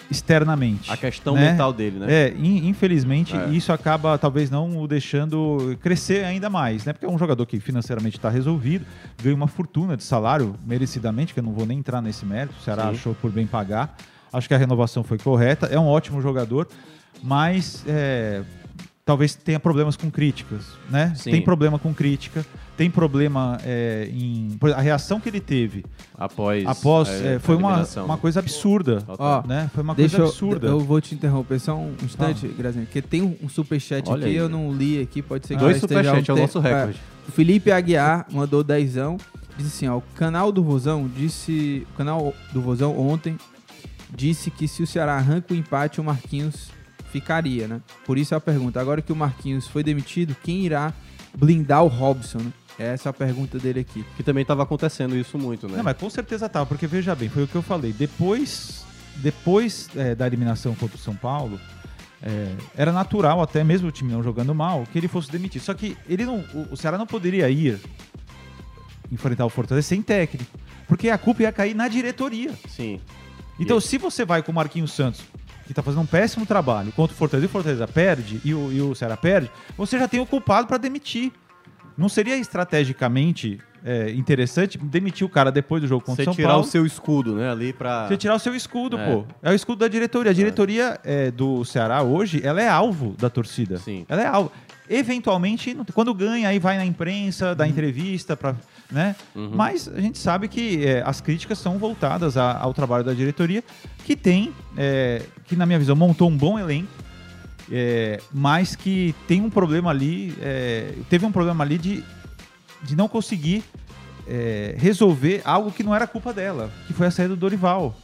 externamente. A questão né? mental dele, né? É, in- infelizmente, É. isso acaba talvez não o deixando crescer ainda mais, né? Porque é um jogador que financeiramente está resolvido, ganha uma fortuna de salário merecidamente, que eu não vou nem entrar nesse mérito, o Ceará Sim. achou por bem pagar. Acho que a renovação foi correta, é um ótimo jogador, mas é, talvez tenha problemas com críticas, né? Sim. Tem problema com crítica, tem problema é, em... A reação que ele teve Após, após é, é, foi a uma, uma coisa absurda. Ó, né? Foi uma Deixa coisa eu, absurda. eu vou te interromper só um instante, Grazinha, porque tem um, um superchat Olha aqui, aí. eu não li aqui, pode ser que Dois esteja há superchats, é o nosso recorde. O Felipe Aguiar mandou dezão, disse assim, ó, o canal do Vozão disse, o canal do Vozão ontem disse que se o Ceará arranca o empate, o Marquinhos ficaria, né? Por isso é a pergunta, agora que o Marquinhos foi demitido, quem irá blindar o Robson, né? Essa é a pergunta dele aqui. Que também estava acontecendo isso muito, né? Não, mas com certeza tava, porque veja bem, foi o que eu falei. Depois, depois é, da eliminação contra o São Paulo, é, era natural, até mesmo o time não jogando mal, que ele fosse demitido. Só que ele não, o, o Ceará não poderia ir enfrentar o Fortaleza sem técnico, porque a culpa ia cair na diretoria. Sim. Então, E- se você vai com o Marquinhos Santos, que tá fazendo um péssimo trabalho, contra o Fortaleza e o Fortaleza perde, e o, e o Ceará perde, você já tem o culpado para demitir. Não seria estrategicamente é, interessante demitir o cara depois do jogo contra Você o São tirar Paulo? o seu escudo, né? Ali pra. Você tirar o seu escudo, É. pô. É o escudo da diretoria. A diretoria é, do Ceará hoje, ela é alvo da torcida. Sim. Ela é alvo. Eventualmente, quando ganha, aí vai na imprensa, dá entrevista, pra, né? Uhum. Mas a gente sabe que é, as críticas são voltadas a- ao trabalho da diretoria, que tem, é, que na minha visão, montou um bom elenco, é, mas que tem um problema ali, é, teve um problema ali de, de não conseguir é, resolver algo que não era culpa dela, que foi a saída do Dorival.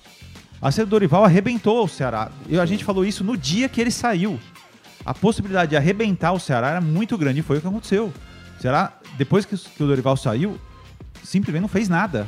A saída do Dorival arrebentou o Ceará. E a gente falou isso no dia que ele saiu. A possibilidade de arrebentar o Ceará era muito grande e foi o que aconteceu. O Ceará, depois que, que o Dorival saiu, simplesmente não fez nada.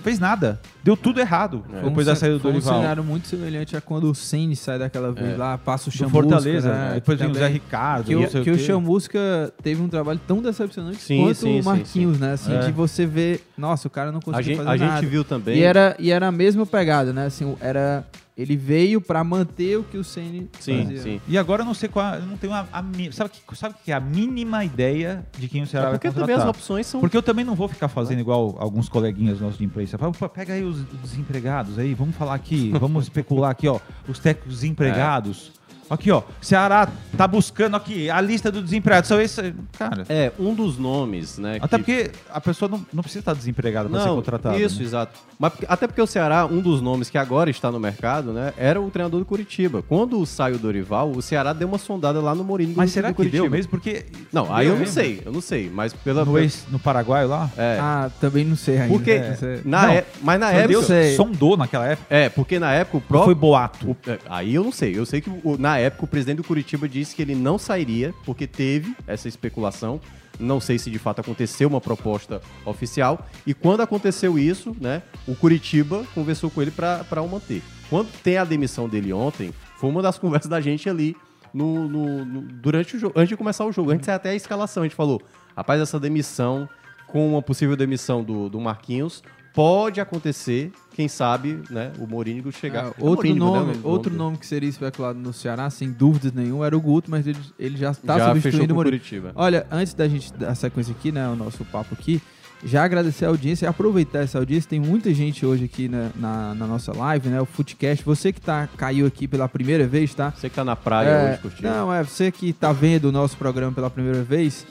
Não fez nada. Deu tudo errado É. depois da saída do Foi um Dorival. cenário muito semelhante a quando o Ceni sai daquela vez É. lá, passa o do Chamusca, Fortaleza. né? Depois vem o Zé Ricardo. Que, não o, sei que o quê. Chamusca teve um trabalho tão decepcionante Sim, quanto sim, o sim, Marquinhos, né? Assim, É. de você ver, nossa, o cara não A conseguiu gente, fazer a nada. gente viu também. E era, e era a mesma pegada, né? Assim, era ele veio pra manter o que o Ceni Sim, fazia. sim. E agora eu não sei qual. Eu não tenho a, a sabe, que, sabe que é a mínima ideia de quem o Ceará É vai porque também as opções são. Porque eu também não vou ficar fazendo igual alguns coleguinhas nossos de imprensa. Fala, "Pô, pega aí os desempregados aí, vamos falar aqui, vamos especular aqui, ó. Os técnicos desempregados. Aqui, ó. Ceará tá buscando aqui a lista dos desempregados. São esses. Cara. É, um dos nomes, né? Até que- porque a pessoa não, não precisa estar desempregada para ser Não, contratada. Isso, né? exato. Mas até porque o Ceará, um dos nomes que agora está no mercado, né, era o treinador do Curitiba. Quando sai o Dorival, o Ceará deu uma sondada lá no Mourinho do, Mas será do que Curitiba. deu mesmo? Porque. Não, aí eu não mesmo? sei, eu não sei, mas pela No, ex, no Paraguai lá? é, Ah, também não sei ainda. porque É, na Não, é- mas na época sondou naquela época. é, porque na época o próprio foi boato? o- é, aí eu não sei. Eu sei que o- na época o presidente do Curitiba disse que ele não sairia, porque teve essa especulação. Não sei se de fato aconteceu uma proposta oficial. E quando aconteceu isso, né, o Curitiba conversou com ele para o manter. Quando tem a demissão dele ontem, foi uma das conversas da gente ali no, no- no- durante o jogo, antes de começar o jogo. Antes até a escalação, a gente falou: rapaz, essa demissão, com uma possível demissão do, do Marquinhos, pode acontecer, quem sabe, né, o Mourinho chegar. Ah, outro nome, né, outro nome que seria especulado no Ceará, sem dúvidas nenhuma, era o Guto, mas ele, ele já está substituindo o o Mourinho. Curitiba. Olha, antes da gente dar sequência aqui, né, o nosso papo aqui, já agradecer a audiência e aproveitar essa audiência. Tem muita gente hoje aqui na, na, na nossa live, né, o Footcast. Você que tá, caiu aqui pela primeira vez, tá? Você que tá na praia É, hoje curtindo. não, é você que tá vendo o nosso programa pela primeira vez.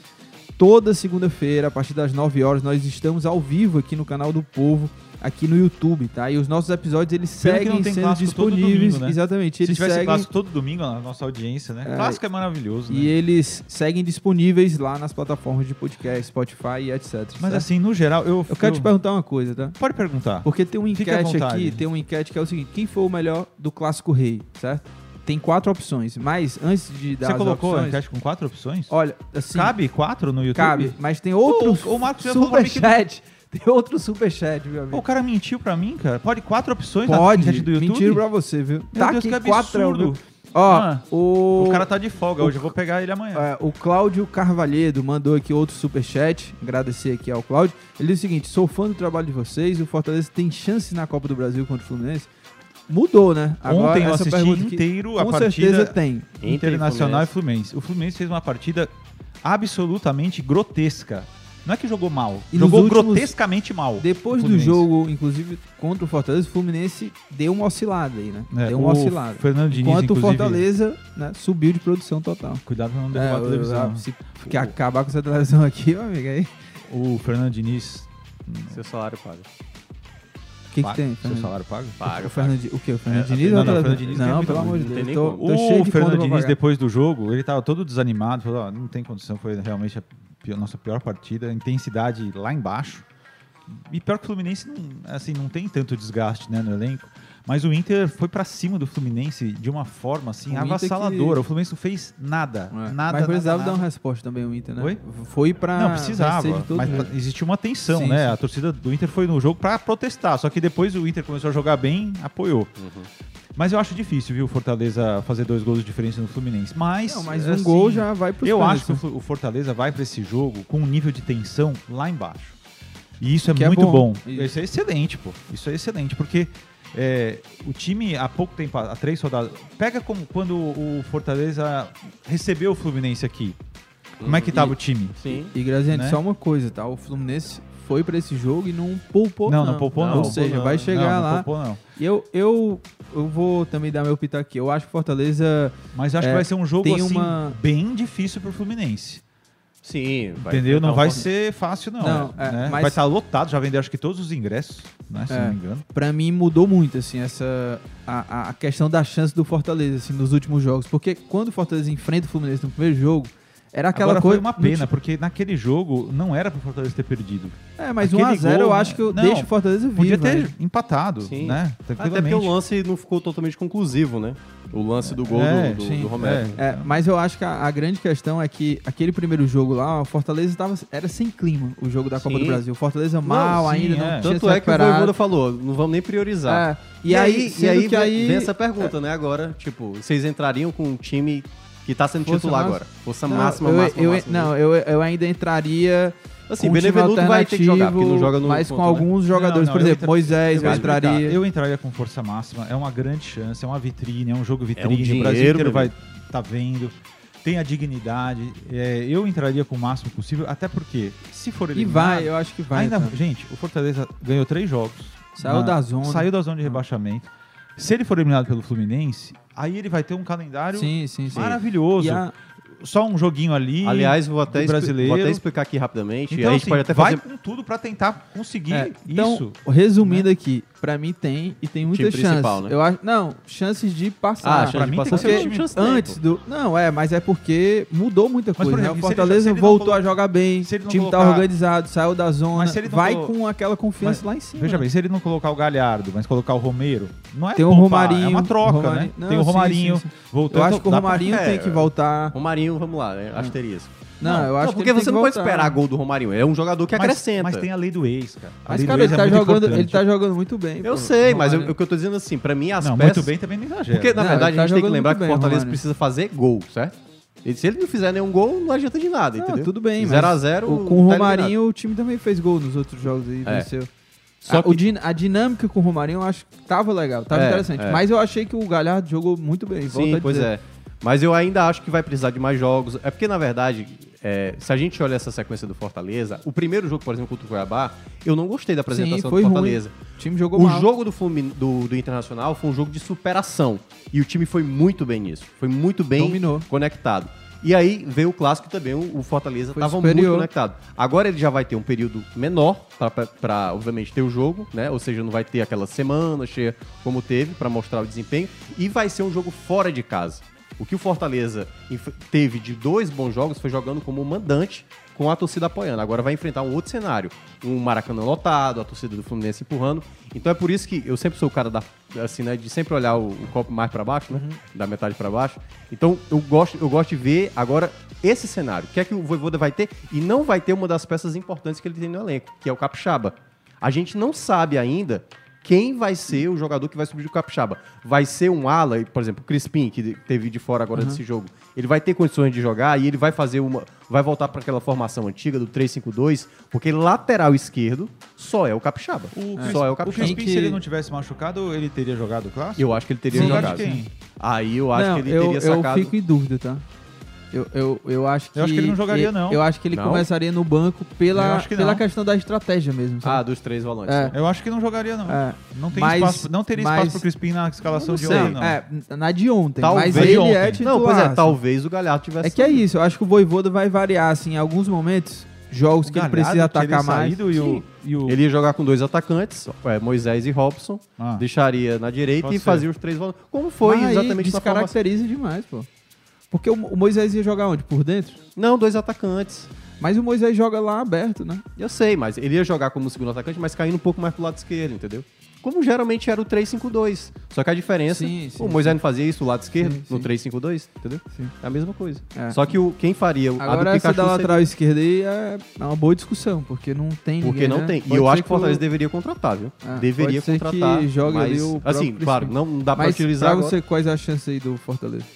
Toda segunda-feira, a partir das 9 horas, nós estamos ao vivo aqui no canal do Povo, aqui no YouTube, tá? E os nossos episódios eles não seguem sendo disponíveis. domingo, né? Exatamente, Se eles tivesse seguem clássico todo domingo na nossa audiência, né? É, clássico é maravilhoso, né? e eles seguem disponíveis lá nas plataformas de podcast, Spotify e etc. Mas certo? assim, no geral, eu. eu quero te perguntar uma coisa, tá? Pode perguntar. Porque tem um à enquete aqui, tem um enquete que é o seguinte: quem foi o melhor do clássico rei, certo? Tem quatro opções, mas antes de dar Você colocou opções, enquete com quatro opções? olha, assim, Cabe quatro no YouTube? Cabe, mas tem outro O- o Marcos superchat. Tem outro superchat, meu amigo. o cara mentiu pra mim, cara. Pode quatro opções Pode, na do YouTube? mentira pra você, viu? Meu tá Deus, aqui que quatro, absurdo. Ó, Ah, o... O cara tá de folga o- hoje, eu vou pegar ele amanhã. é, o Cláudio Carvalhedo mandou aqui outro superchat. Agradecer aqui ao Cláudio. Ele diz o seguinte: sou fã do trabalho de vocês. O Fortaleza tem chance na Copa do Brasil contra o Fluminense. Mudou, né? Ontem eu assisti pergunta inteiro a Com partida certeza tem. Internacional e Fluminense. O Fluminense fez uma partida absolutamente grotesca. Não é que jogou mal, E jogou últimos- grotescamente mal. Depois o do jogo, inclusive, contra o Fortaleza, o Fluminense deu uma oscilada aí, né? É, deu uma o oscilada. Fernando Diniz, Enquanto o Fortaleza né, subiu de produção total. Cuidado pra não É, derrubar a eu- televisão. eu- se que acabar com essa televisão aqui, meu amigo, aí. O Fernando Diniz. Seu salário paga. O que, que tem? Seu salário paga? Paga, O, Fernando, o que? O Fernando É, Diniz? não, não, o Fernando? Diniz Não, muito pelo amor de Não Deus. Tô, tô cheio O de Fernando Diniz, depois do jogo, ele tava todo desanimado. Falou: "Ó, não tem condição, foi realmente a pior- nossa pior partida. Intensidade lá embaixo. E pior que o Fluminense não, assim, não tem tanto desgaste né, no elenco. Mas o Inter foi pra cima do Fluminense de uma forma assim O avassaladora. que- O Fluminense não fez nada. É. Nada. mas precisava nada, dar uma resposta também o Inter, né? Oi? Foi pra. Não, precisava. Mas jeito. existiu uma tensão, Sim, né? sim. A torcida do Inter foi no jogo pra protestar. Só que depois o Inter começou a jogar bem, apoiou. Uhum. Mas eu acho difícil, viu, o Fortaleza fazer dois gols de diferença no Fluminense. Mas. Não, mas um assim, gol já vai pro Eu acho que o o Fortaleza vai pra esse jogo com um nível de tensão lá embaixo. E isso é Que é muito bom. bom. Isso. Isso é excelente, pô. Isso é excelente, porque é, o time há pouco tempo, há três rodadas. Pega como quando o Fortaleza recebeu o Fluminense aqui. Como é que tava E- o time? Sim. E Graziani, né? só uma coisa, tá? O Fluminense foi pra esse jogo e não poupou, não, não. não poupou não. Ou seja, não. vai chegar não, lá. Não poupou não. E eu, eu, eu vou também dar meu pitaco aqui. Eu acho que o Fortaleza. Mas acho É, que vai ser um jogo assim, uma- bem difícil pro Fluminense. Sim. vai entendeu? Não vai ser fácil, não. Não, é, né? mas- Vai estar lotado, já vendeu acho que todos os ingressos, né? Se É. não me engano. Pra mim mudou muito, assim, essa. A, a questão da chance do Fortaleza, assim, nos últimos jogos. Porque quando o Fortaleza enfrenta o Fluminense no primeiro jogo, era aquela Agora coisa. foi uma não pena, porque naquele jogo não era pro Fortaleza ter perdido. É, mas aquele 1x0 eu acho que eu não, deixo o Fortaleza vivo. Podia ter velho. empatado, Sim. né? Até porque o lance não ficou totalmente conclusivo, né? O lance do gol É, do, do, sim, do Romero. É, mas eu acho que a, a grande questão é que aquele primeiro jogo lá, o Fortaleza tava, era sem clima, o jogo da Copa Sim. do Brasil. O Fortaleza mal sim, ainda, é. não tinha Tanto se é que o. Voivoda falou, não vamos nem priorizar. É, E, aí, e aí, que vem, aí vem essa pergunta, né, agora, tipo, vocês entrariam com um time que tá sendo Força titular máxima. agora? Força Não, máxima, eu, máxima, eu- máxima. Não, eu, eu ainda entraria Assim, um time Benevenuto vai ter que jogar, porque não joga no mas com ponto, né? alguns jogadores. Não, não, Por eu exemplo, entra- Moisés, eu entraria. Eu entraria com força máxima. É uma grande chance, é uma vitrine, é um jogo vitrine. o dinheiro, Brasil inteiro vai tá vendo. Tem a dignidade. É, eu entraria com o máximo possível, até porque, se for E eliminado... vai, eu acho que vai. ainda, cara. gente, o Fortaleza ganhou três jogos. Saiu Na- da zona. Saiu da zona de rebaixamento. Se ele for eliminado pelo Fluminense, aí ele vai ter um calendário Sim, sim, sim. maravilhoso. E a- Só um joguinho ali. Aliás, vou até, brasileiro. vou até explicar aqui rapidamente. Então, a gente assim, pode até vai fazer. com tudo pra tentar conseguir É, então, isso. resumindo aqui, pra mim tem e tem muitas chances. principal, né? Eu acho, não, chances de Ah, passar. chance pra mim tem passar que ser pelo time chance tem, Antes do. Não, é, mas é porque mudou muita Mas, coisa. né? exemplo, O se ele- Fortaleza ele voltou colo- a jogar bem, se ele o não time tá colocar- organizado, saiu da zona, Mas se ele não vai colo- com aquela confiança Mas, lá em cima. Veja bem, se ele não colocar o Galhardo, mas colocar o Romero, não é Tem o Romarinho. é uma troca, Romarinho- né? Não, tem o sim, Romarinho sim, sim. voltando. Eu acho que o pra- Romarinho É, tem que voltar. Romarinho, vamos lá, né? asterisco. Não, eu acho não, que porque você que não pode voltar. esperar gol do Romarinho. É um jogador que mas, acrescenta. Mas tem a lei do ex, cara. A Mas, cara, ex ele é tá, jogando, ele tá jogando muito bem. Eu pô. sei, mas eu- o que eu tô dizendo assim, pra mim as Não, peças... muito bem também não exagera. Porque, na Não, verdade, tá a gente tem que lembrar que o Fortaleza Romarinho. precisa fazer gol, certo? E se ele não fizer nenhum gol, não adianta de nada, Não, entendeu? tudo bem, 0 a mas 0 o- com o tá Romarinho o time também fez gol nos outros jogos aí, É. venceu. Só a, que- o din- a dinâmica com o Romarinho eu acho que tava legal, tava É, interessante. é. Mas eu achei que o Galhardo jogou muito bem. Sim, pois dizer. é. Mas eu ainda acho que vai precisar de mais jogos. É porque, na verdade, é, se a gente olha essa sequência do Fortaleza, o primeiro jogo, por exemplo, contra o Cuiabá, eu não gostei da apresentação Sim, do foi ruim. Fortaleza. O time jogou O mal. jogo do, Flumin- do, do Internacional foi um jogo de superação. E o time foi muito bem nisso. Foi muito bem Dominou. conectado. E aí veio o clássico também, o, Fortaleza estava muito conectado. Agora ele já vai ter um período menor para, obviamente, ter o jogo, né? Ou seja, não vai ter aquela semana cheia como teve para mostrar o desempenho. E vai ser um jogo fora de casa. O que o Fortaleza teve de dois bons jogos foi jogando como mandante com a torcida apoiando. Agora vai enfrentar um outro cenário. Um Maracanã lotado, a torcida do Fluminense empurrando. Então é por isso que eu sempre sou o cara da, assim, né, de sempre olhar o, o copo mais para baixo, né? Da metade para baixo. Então eu gosto, eu gosto de ver agora esse cenário. O que é que o Voivoda vai ter? E não vai ter uma das peças importantes que ele tem no elenco, que é o Capixaba. A gente não sabe ainda quem vai ser o jogador que vai subir do Capixaba. Vai ser um ala, por exemplo, o Crispim, que teve de fora agora desse jogo. Ele vai ter condições de jogar e ele vai fazer uma. Vai voltar para aquela formação antiga do 3-5-2, porque lateral esquerdo só é o Capixaba. O, Só é o o Capixaba. Crispim, que- se ele não tivesse machucado, ele teria jogado o clássico? Eu acho que ele teria Sim. jogado. Aí eu acho Não, que ele eu, teria eu sacado. fico em dúvida, tá? Eu, eu, eu acho que. Eu acho que ele não jogaria, não. Eu acho que ele Não? começaria no banco Eu pela, que pela questão da estratégia mesmo. Ah, sabe? dos três volantes. É. né? Eu acho que não jogaria, não. É. Não, tem Mas- espaço, não teria espaço mas- pro Crispim na escalação Não de ontem, não. É, na de ontem. Talvez mas ele ontem. é titular. Não, pois é, assim. talvez o Galhardo tivesse. É que é isso, eu acho que o Voivoda vai variar, assim, em alguns momentos, jogos O que ele precisa atacar mais. E o, e o... Ele ia jogar com dois atacantes, é, Moisés e Robson, Ah. deixaria na direita Pode e ser. fazia os três volantes. Como foi Mas exatamente formação? descaracteriza demais, pô. Porque o, o Moisés ia jogar onde? Por dentro? Não, dois atacantes. Mas o Moisés joga lá aberto, né? Eu sei, mas ele ia jogar como segundo atacante, mas caindo um pouco mais pro lado esquerdo, entendeu? Como geralmente era o 3-5-2. Só que a diferença, Sim, sim, o Moisés não fazia isso do lado esquerdo, Sim, no sim. 3-5-2, entendeu? Sim. É a mesma coisa. É. Só que o, quem faria o- a Agora do essa da Pikachu lateral seria... esquerda aí é é uma boa discussão, porque não tem Porque ninguém, não né? tem. E eu acho que o Fortaleza o- deveria contratar, viu? Ah, deveria contratar. que jogue mas, ali o assim, claro, não dá pra Mas utilizar pra agora. você, quais as chances aí do Fortaleza?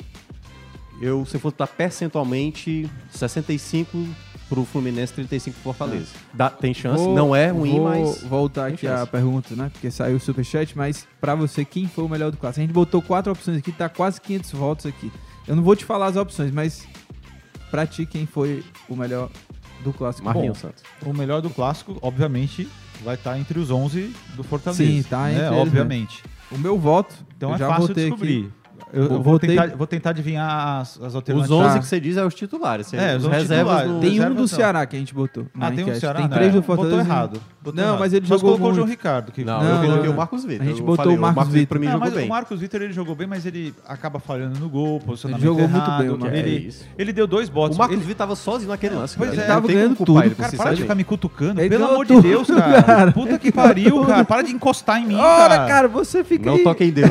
Eu, se eu for estar percentualmente, 65 pro Fluminense, 35 pro Fortaleza. Dá, tem chance, Vou- não é ruim, vou mas... voltar tem aqui chance. a pergunta, né? Porque saiu o superchat, mas pra você, quem foi o melhor do clássico? A gente botou quatro opções aqui, tá quase 500 votos aqui. Eu não vou te falar as opções, mas pra ti, quem foi o melhor do clássico? Marquinhos Bom, Santos. O melhor do clássico, obviamente, vai estar entre os 11 do Fortaleza. Sim, tá entre né? eles, Obviamente. o meu voto, Então eu é já fácil votei descobrir. aqui. Eu, eu Vou- vou, tentar, vou tentar adivinhar as, as Os alternativas. 11 Tá. que você diz é os titulares. É, os os reservas. Tem um do Ceará que a gente botou. Ah, tem um enquete. Ceará? Tem três é, do Fortaleza. Botou errado. Botou Não, errado. mas ele Só jogou colocou o João muito. Ricardo. Que... Não, Não, eu coloquei o Marcos Vitor. A gente botou falei, o Marcos Vitor pra mim Não, jogou mas bem. o Marcos Vitor ele jogou bem, mas ele acaba falhando no gol, posicionamento Ele jogou muito errado. bem, o Marcos. É ele, isso. ele deu dois botes. O Marcos ele, Vitor tava sozinho naquele lance. Pois cara. é. Não Tava ganhando tudo. ele, Cara, para de ficar me cutucando. Ele Pelo amor de Deus, cara. cara. Puta que pariu, cara. Para de encostar em mim, Ora, cara. cara, você fica Não toque em Deus.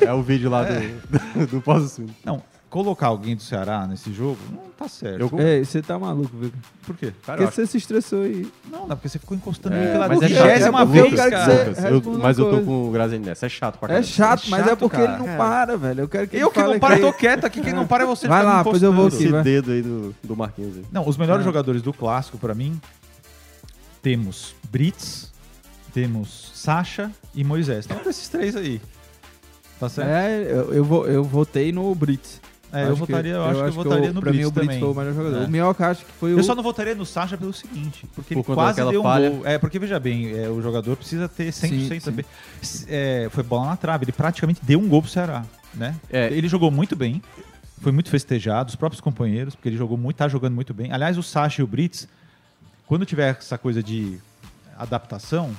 É o vídeo lá do, do pós-assunto. Não, colocar alguém do Ceará nesse jogo não tá certo. Eu- Ei, você tá maluco, viu? Por quê? Cara, Porque acho- você se estressou aí. Não, não, porque você ficou encostando em É, pela mas é vigésima chato, porque vez, cara. Lucas, eu- responda mas eu tô com o Grazi nessa. É chato pra É caramba. chato, mas é chato, porque cara. ele não para, velho. Eu quero que Eu ele que não paro, que- tô quieto aqui. Quem não para é você Vai lá, me pois eu vou aqui. Esse vai. dedo aí do, do Marquinhos. aí. Não, os melhores jogadores do clássico, pra mim, temos Brits, temos Sacha e Moisés. Então, desses três aí. Tá certo? É, eu, eu, vou, eu votei no Brits. É, eu votaria, eu acho que eu acho votaria o- no Pra mim, Brits o Brits também. foi o melhor jogador. É. O Minhoca acho que foi o... Eu só não votaria no Sacha pelo seguinte, porque Por ele quase deu um gol. É, porque veja bem, é, o jogador precisa ter 100% Sim, sim. também. É, foi bola na trave, ele praticamente deu um gol pro Ceará, né? É. Ele jogou muito bem, foi muito festejado, os próprios companheiros, porque ele jogou muito, tá jogando muito bem. Aliás, o Sacha e o Brits, quando tiver essa coisa de adaptação,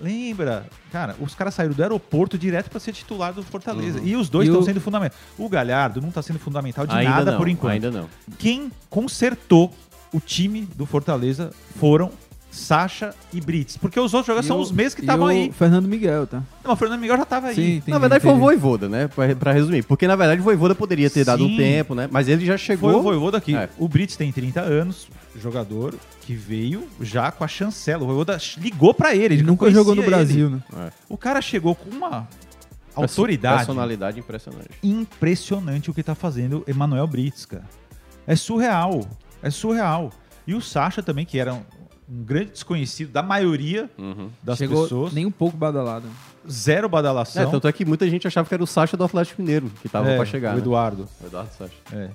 lembra, cara, os caras saíram do aeroporto direto para ser titular do Fortaleza. Uhum. E os dois estão o- sendo fundamentais. O Galhardo não tá sendo fundamental de Ainda nada não, por enquanto Ainda não. quem consertou o time do Fortaleza foram Sacha e Brits. Porque os outros jogadores E são o- os mesmos que estavam o aí. Fernando Miguel, tá? Não, o Fernando Miguel já tava aí. Sim, entendi, na verdade foi o entendi. Voivoda, né? Pra, pra resumir. Porque na verdade o Voivoda poderia ter dado um Sim. tempo, né? Mas ele já chegou. Foi o Voivoda aqui. É. O Brits tem 30 anos, jogador que veio já com a chancela. O Voivoda ligou pra ele. Ele nunca jogou no Brasil, ele. né? É. O cara chegou com uma autoridade Personalidade impressionante. impressionante o que tá fazendo Emanuel Brits, cara. É surreal. É surreal. E o Sacha também, que era um, grande desconhecido da maioria Uhum. das Chegou pessoas. nem um pouco badalado. Zero badalação. É, tanto é que muita gente achava que era o Sacha do Atlético Mineiro que tava É, pra chegar. O né? Eduardo. O Eduardo Sacha. É.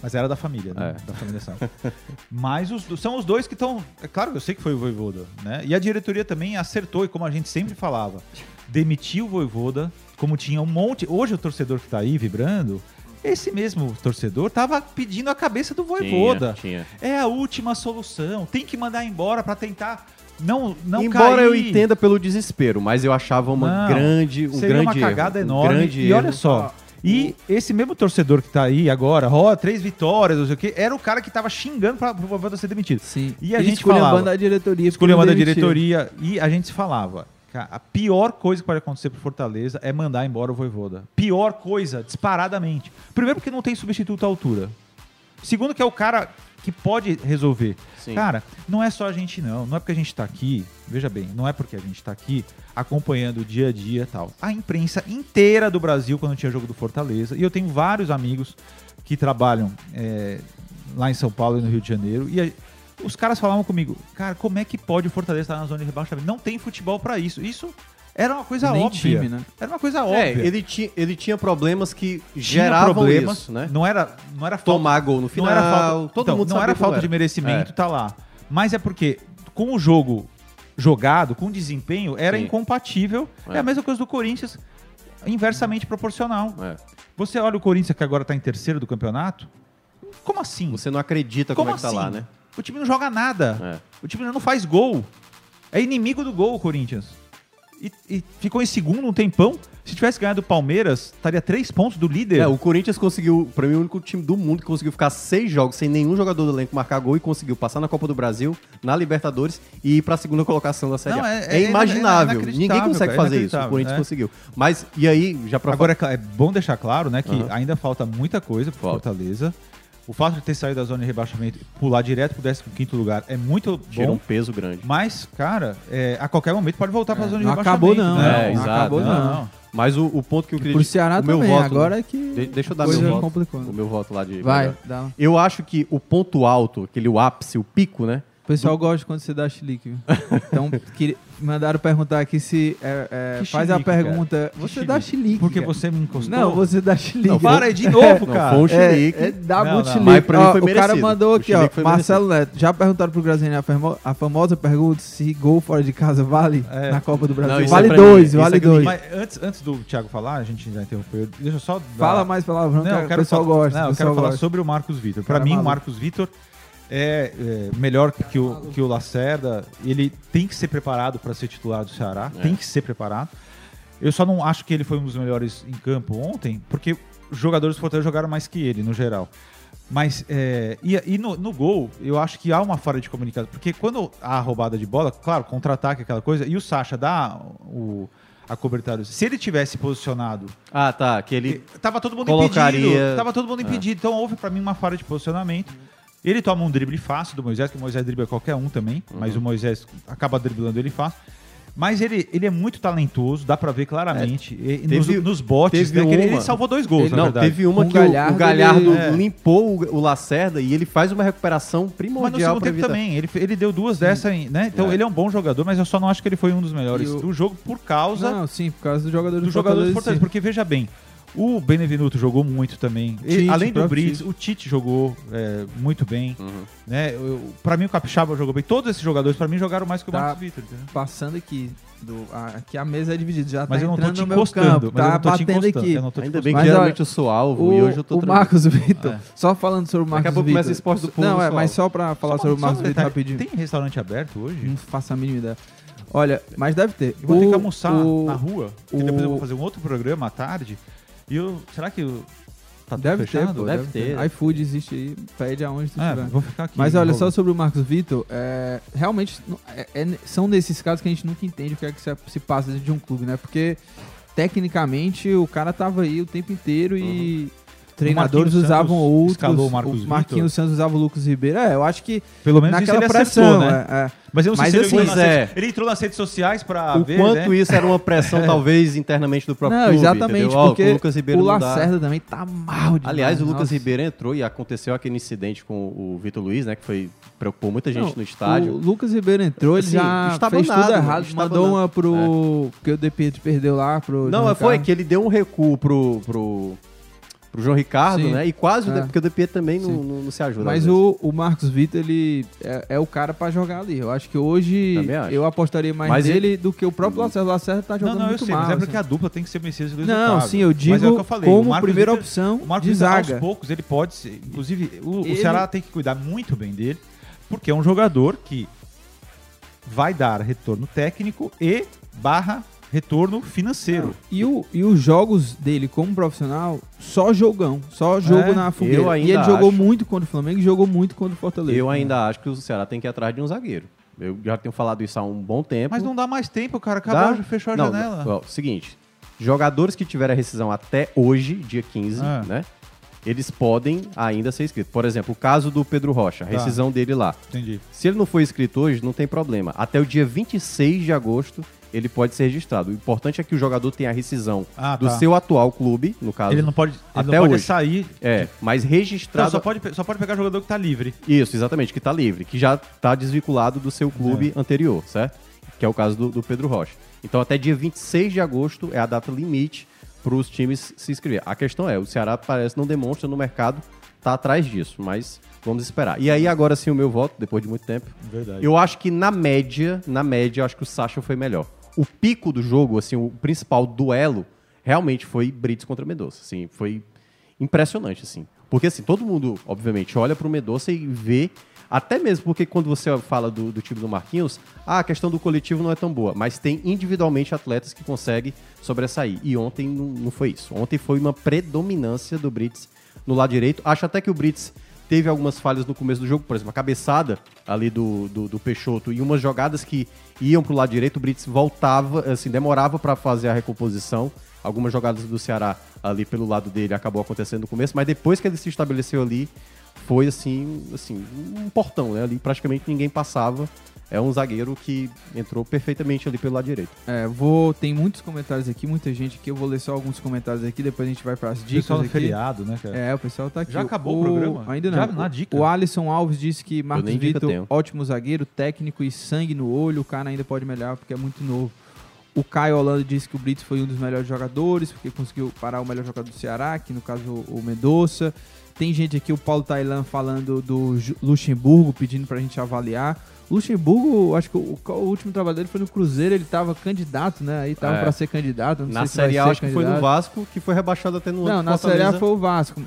Mas era da família, né? É. Da família Sacha. Mas os, são os dois que estão. É claro que eu sei que foi o Voivoda, né? E a diretoria também acertou, e como a gente sempre falava, demitiu o Voivoda, como tinha um monte. Hoje o torcedor que tá aí vibrando, esse mesmo torcedor tava pedindo a cabeça do Voivoda. Tinha, tinha. É a última solução. Tem que mandar embora pra tentar não, não Embora cair. eu entenda pelo desespero, mas eu achava uma Não, grande, um Seria grande uma cagada erro, um enorme. grande e olha só. E esse mesmo torcedor que tá aí agora, ó, três vitórias, não sei o quê, era o cara que tava xingando pra, pro Voivoda ser demitido. Sim. E a Ele gente escolheu falava- a banda da diretoria. Escolheu demitiu. diretoria e a gente falava, a pior coisa que pode acontecer pro Fortaleza é mandar embora o Voivoda. Pior coisa, disparadamente. Primeiro porque não tem substituto à altura. Segundo que é o cara que pode resolver. Sim. Cara, não é só a gente não, não é porque a gente tá aqui, veja bem, não é porque a gente tá aqui acompanhando o dia a dia e tal. A imprensa inteira do Brasil quando tinha jogo do Fortaleza, e eu tenho vários amigos que trabalham é, lá em São Paulo e no Rio de Janeiro, e a- os caras falavam comigo, cara, como é que pode o Fortaleza estar na zona de rebaixamento? Não tem futebol pra isso. Isso Era uma coisa Nem óbvia. time, né? Era uma coisa É, óbvia. ele tinha, ele tinha problemas que Tinha geravam problemas, isso, né? Não era, não era falta Tomar gol no final, não era falta, todo então, mundo não era como falta de merecimento, É. tá lá. Mas é porque com o jogo jogado, com o desempenho, era Sim. incompatível. É. É. a mesma coisa do Corinthians, inversamente proporcional. É. Você olha o Corinthians que agora tá em terceiro do campeonato. Como assim? Você não acredita como, é que tá lá, né? O time não joga nada. É. O time não faz gol. É inimigo do gol o Corinthians. E, e ficou em segundo um tempão. Se tivesse ganhado o Palmeiras, estaria três pontos do líder. É, o Corinthians conseguiu, pra mim, o único time do mundo que conseguiu ficar seis jogos sem nenhum jogador do elenco marcar gol e conseguiu passar na Copa do Brasil, na Libertadores e ir pra segunda colocação da Série Não, A. é- É, é imaginável. inacreditável, Ninguém consegue cara, fazer isso. O Corinthians é. conseguiu. Mas, e aí, já pra Agora é é bom deixar claro, né, que Aham. ainda falta muita coisa pro Falta. Fortaleza. O fato de ter saído da zona de rebaixamento, pular direto pro 15 lugar é muito tira bom. um peso grande. Mas, cara, é, a qualquer momento pode voltar pra É, zona de não rebaixamento. acabou não, né? É, não exato. acabou não. não. Mas o, o ponto que eu queria Pro Ceará o meu também, voto- agora é que De- deixa eu dar meu voto. complicou. O meu voto lá de. Vai, dá. Eu acho que o ponto alto, aquele o ápice, o pico, né? O pessoal gosta quando você dá chilique. viu? Então, queria- mandaram perguntar aqui se é, é, Que faz a chilique, cara? pergunta. Que Você dá chilique? Porque cara. você me encostou. Não, você dá chilique. Não, Para aí de novo, Não, cara. foi um É, chilique. é, dá Não, muito não. chilique. Mas pra mim Ó, foi o cara mandou O aqui, ó. Marcelo Neto. Já perguntaram pro Graziani a, famo- a famosa pergunta se gol fora de casa vale É. na Copa do Brasil. Não, vale é pra dois, vale é que dois. Mas antes, antes do Thiago falar, a gente já interrompeu. Deixa eu só. dar- Fala mais palavrão que Não, o eu quero pessoal gosta. Não, o eu quero falar sobre o Marcos Vitor. Para Cara mim, o. Marcos Vitor é, é, melhor que o, que o Lacerda. Ele tem que ser preparado para ser titular do Ceará. É. Tem que ser preparado. Eu só não acho que ele foi um dos melhores em campo ontem, porque os jogadores do Fortaleza jogaram mais que ele, no geral. Mas, é, e, e no, no gol, eu acho que há uma falha de comunicação. Porque quando há a roubada de bola, claro, contra-ataque, aquela coisa, e o Sacha dá o, a cobertura. Se ele tivesse posicionado Ah, tá. Que ele. Tava todo mundo Colocaria- impedido. Tava todo mundo É. impedido. Então houve pra mim uma falha de posicionamento. Ele toma um drible fácil do Moisés, que o Moisés dribla qualquer um também, mas Uhum. o Moisés acaba driblando ele fácil. Mas ele, ele é muito talentoso, dá pra ver claramente. E nos, teve- nos botes, teve né, ele, uma- ele salvou dois gols, Ele- na Não, verdade. teve uma Com que o o- o Galhardo, Galhardo, ele- é. limpou o, o Lacerda e ele faz uma recuperação Mas no primordial segundo tempo evitar. também, ele, ele deu duas dessas, né? Então É. ele é um bom jogador, mas eu só não acho que ele foi um dos melhores o- do jogo por causa Não, sim, por causa do jogador do do jogador do Fortaleza, Fortaleza. sim. Porque veja bem, o Benevenuto jogou muito também. E, Tite, além do Brits, Tite. o Tite jogou é, muito bem. Uhum. Né? Eu, pra mim, o Capixaba jogou bem. Todos esses jogadores, pra mim, jogaram mais que o Tá. Marcos Vitor. entendeu? Passando aqui, do, a, aqui a mesa é dividida, já Mas tá eu não tô te no meu encostando. campo, mas eu tá não tô te batendo encostando. aqui. Eu não tô te Ainda bem que Mas geralmente olha, eu sou alvo O, e hoje eu tô o. Marcos Vitor, É. só falando sobre o Marcos a pouco Vitor. começa esporte do povo Não, é, mas só pra falar Só sobre o Marcos Vitor rapidinho. Tem restaurante aberto hoje? Não faço a mínima ideia. Olha, mas deve ter. Eu vou ter O- que almoçar o- na rua. o- E depois eu vou fazer um outro programa à tarde. E eu. Será que. eu- Tá Deve ter, fechado? pô, Deve deve, ter. ter. iFood existe aí, pede aonde tu É, estiver. vou ficar aqui. Mas olha, Vou- só sobre o Marcos Vitor, é, realmente é- é- são nesses casos que a gente nunca entende o que é que se, se passa dentro de um clube, né? Porque tecnicamente o cara tava aí o tempo inteiro e treinadores usavam Santos outros. o Marcos Marquinhos Santos usava o Lucas Ribeiro. É, eu acho que Pelo menos naquela isso ele pressão, acertou, né? é, é. Mas eu não sei Mas se ele, assim, entrou nas pois é. redes- ele entrou nas redes sociais pra O ver, quanto né? isso era uma pressão, talvez, internamente do próprio Não, clube. exatamente, entendeu? Porque o Lucas Ribeiro o. Lacerda também tá mal demais. Aliás, o Lucas nossa. Ribeiro entrou e aconteceu aquele incidente com o Vitor Luiz, né? Que foi preocupou muita gente Não, no estádio. O Lucas Ribeiro entrou, ele Assim, já estava fez nada, tudo errado. estava Mandou nada. uma pro. Porque o De Pietro perdeu lá pro. Não, foi que ele deu um recuo pro, pro, pro João Ricardo, Sim. né? E quase, o É. Porque o DP também não, não, não se ajuda. Mas vezes. o, o Marcos Vitor, ele é, é o cara pra jogar ali. Eu acho que hoje acho. eu apostaria mais Mas nele do que o próprio Lacerda. O Lacerda tá Não, jogando não, eu muito sei, mal. mas é porque assim. a dupla tem que ser Messias e Luiz Não, Otávio. sim, eu Mas é o digo que eu falei, o como Marcos primeira Vitor- opção O Marcos de Vitor, zaga. aos poucos, ele pode ser. Inclusive, o, o Ele- Ceará tem que cuidar muito bem dele, porque é um jogador que vai dar retorno técnico e barra retorno financeiro. E, o, e os jogos dele como profissional, só jogão. Só jogo É, na fogueira. eu E ele jogou acho. muito contra o Flamengo e jogou muito contra o Fortaleza. Eu ainda acho que o Ceará tem que ir atrás de um zagueiro. Eu já tenho falado isso há um bom tempo. Mas não dá mais tempo, cara. Acabou, Dá? fechou a Não, janela. ó, seguinte, jogadores que tiveram a rescisão até hoje, dia 15, Ah. né? Eles podem ainda ser inscritos. Por exemplo, o caso do Pedro Rocha, a Tá. rescisão dele lá. Entendi. Se ele não for inscrito hoje, não tem problema. Até o dia 26 de agosto, ele pode ser registrado. O importante é que o jogador tenha a rescisão Ah, do tá. seu atual clube, no caso. Ele não pode, ele Até não pode hoje. sair. É, mas Não, registrado. só, pode, só pode pegar jogador que tá livre. Isso, exatamente, que tá livre, que já tá desvinculado do seu clube É. anterior, certo? que é o caso do, do Pedro Rocha. Então até dia 26 de agosto é a data limite para os times se inscrever. A questão é, o Ceará parece não demonstra no mercado tá atrás disso, mas vamos esperar. E aí agora sim o meu voto, depois de muito tempo. Verdade. Eu acho que na média, na média, eu acho que o Sacha foi melhor. O pico do jogo, assim, o principal duelo, realmente foi Brits contra Mendonça. Assim, foi impressionante, assim. Porque, assim, todo mundo, obviamente, olha pro Mendonça e vê, até mesmo porque quando você fala do, do time do Marquinhos, ah, a questão do coletivo não é tão boa, mas tem individualmente atletas que conseguem sobressair. E ontem não, não foi isso. Ontem foi uma predominância do Brits no lado direito. Acho até que o Brits teve algumas falhas no começo do jogo, por exemplo, a cabeçada ali do, do, do Peixoto e umas jogadas que iam pro lado direito, o Brits voltava, assim, demorava para fazer a recomposição. Algumas jogadas do Ceará ali pelo lado dele acabou acontecendo no começo, mas depois que ele se estabeleceu ali, foi assim, assim, um portão, né? Ali praticamente ninguém passava. É um zagueiro que entrou perfeitamente ali pelo lado direito. É, vou. Tem muitos comentários aqui, muita gente aqui. Eu vou ler só alguns comentários aqui, depois a gente vai para as dicas. Pessoal aqui. feriado, né, cara? É, o pessoal tá aqui. Já acabou o programa? Ainda não. Já na dica? O Alisson Alves disse que Marcos Vitor, ótimo zagueiro, técnico e sangue no olho. O cara ainda pode melhorar porque é muito novo. O Caio Holanda disse que o Brits foi um dos melhores jogadores, porque conseguiu parar o melhor jogador do Ceará, que no caso o Mendonça. Tem gente aqui, o Paulo Tailan, falando do Luxemburgo, pedindo pra gente avaliar. Luxemburgo, acho que o, o último trabalho dele foi no Cruzeiro, ele tava candidato, né? Aí tava É. pra ser candidato. Não Na sei se Série A, acho que foi no candidato. Vasco, que foi rebaixado até no Não, ano na Série A foi o Vasco.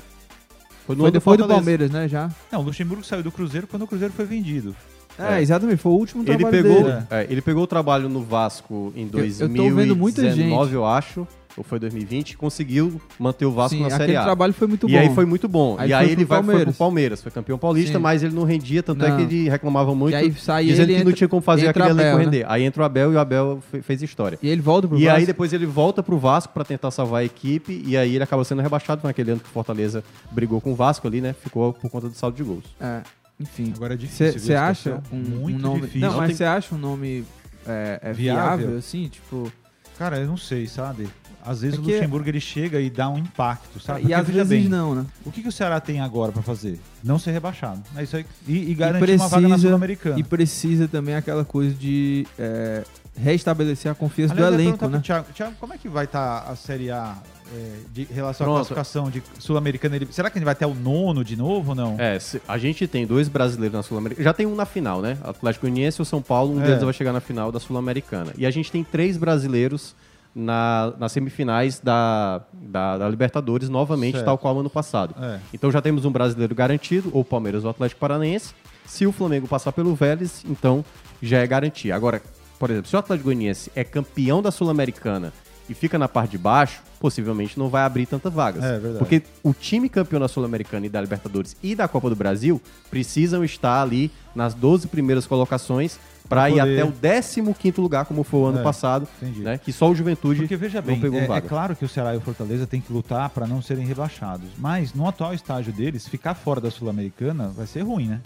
Foi no Foi depois do. Palmeiras, né? Já. Não, o Luxemburgo saiu do Cruzeiro quando o Cruzeiro foi vendido. É, É. exatamente, foi o último Ele trabalho pegou, dele. é, ele pegou o trabalho no Vasco em eu tô vendo muita 2019, gente. eu acho, ou foi 2020, e conseguiu manter o Vasco Sim, na Série A. trabalho foi muito e bom. aí foi muito bom. Aí e aí ele vai, foi pro Palmeiras. Palmeiras, foi campeão paulista, Sim. mas ele não rendia, tanto é Não. que ele reclamava muito, E aí sai dizendo ele que não entra- tinha como fazer aquele elenco Abel, né? render. Aí entra o Abel e o Abel fe- fez história. E ele volta pro E Vasco. aí depois ele volta pro Vasco pra tentar salvar a equipe, e aí ele acaba sendo rebaixado naquele ano que o Fortaleza brigou com o Vasco ali, né? Ficou por conta do saldo de gols. É, enfim. Agora é difícil. Você acha um, Muito um nome. difícil. Não, Não mas tem- você acha um nome é, é viável? Viável? assim? Tipo. Cara, eu não sei, sabe? Às vezes É o que- Luxemburgo ele chega e dá um impacto, sabe? e Porque, às veja vezes bem, não, né? O que, que o Ceará tem agora pra fazer? Não ser rebaixado. É isso aí. E, e garantir precisa- uma vaga na Sul-Americana. E precisa também aquela coisa de é, restabelecer a confiança Aliás, do elenco, né? Thiago, Thiago, como é que vai estar a Série A é, de relação à Pronto. classificação de Sul-Americana? Ele- Será que ele vai ter o nono de novo ou não? É, se- a gente tem dois brasileiros na Sul-Americana. Já tem um na final, né? Atlético Goianiense e o São Paulo, um É. deles vai chegar na final da Sul-Americana. E a gente tem três brasileiros na, nas semifinais da, da, da Libertadores, novamente, Certo. tal qual ano passado. É. Então já temos um brasileiro garantido, ou Palmeiras ou o Atlético Paranaense. Se o Flamengo passar pelo Vélez, então já é garantia. Agora, por exemplo, se o Atlético Goianiense é campeão da Sul-Americana e fica na parte de baixo, possivelmente não vai abrir tantas vagas. É, verdade. Porque o time campeão da Sul-Americana e da Libertadores e da Copa do Brasil precisam estar ali nas 12 primeiras colocações para ir até o 15º lugar, como foi o ano É, passado, entendi. né? Que só o Juventude Porque veja não bem, pegou é, é vaga. claro que o Ceará e o Fortaleza têm que lutar para não serem rebaixados. Mas no atual estágio deles, ficar fora da Sul-Americana vai ser ruim, né?